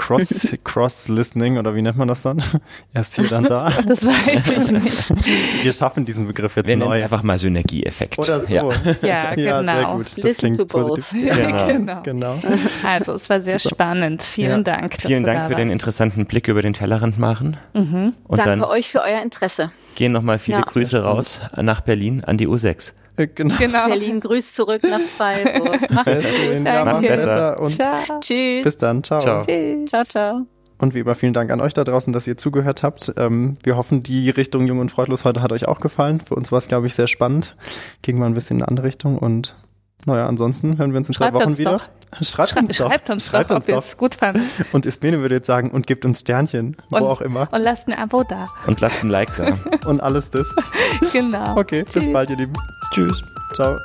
Cross, Cross-Listening oder wie nennt man das dann? Erst hier, dann da. Das weiß ich nicht. Wir schaffen diesen Begriff jetzt Wir neu. einfach mal Synergieeffekt. Oder so. Ja, ja genau. sehr gut. Das Listen klingt positiv. Ja, genau. genau. genau. Also es war sehr spannend. Vielen Ja. Dank. dass Vielen du Dank da für den warst. interessanten Blick über den Tellerrand machen. Und Danke dann euch für euer Interesse. gehen nochmal viele Ja. Grüße raus nach Berlin an die U6. Äh, Genau. Genau. Berlin grüßt zurück nach Freiburg. Macht's gut. Ja, Danke. besser. Und Ciao. Tschüss. bis dann. Ciao. Ciao. Tschüss. Ciao, ciao. Und wie immer vielen Dank an euch da draußen, dass ihr zugehört habt. Ähm, wir hoffen, die Richtung Jung und Freudlos heute hat euch auch gefallen. Für uns war es, glaube ich, sehr spannend. Ging mal ein bisschen in eine andere Richtung und naja, ansonsten hören wir uns in zwei Schreibt Wochen uns wieder. doch. Schreibt uns doch. Schreibt uns Schreibt doch, uns ob ihr es gut fandet. Und Ismene würde jetzt sagen, und gebt uns Sternchen, wo Und- auch immer. Und lasst ein Abo da. Und lasst ein Like da. Und alles das. Genau. Okay, bis Tschüss. bald, ihr Lieben. Tschüss. Ciao.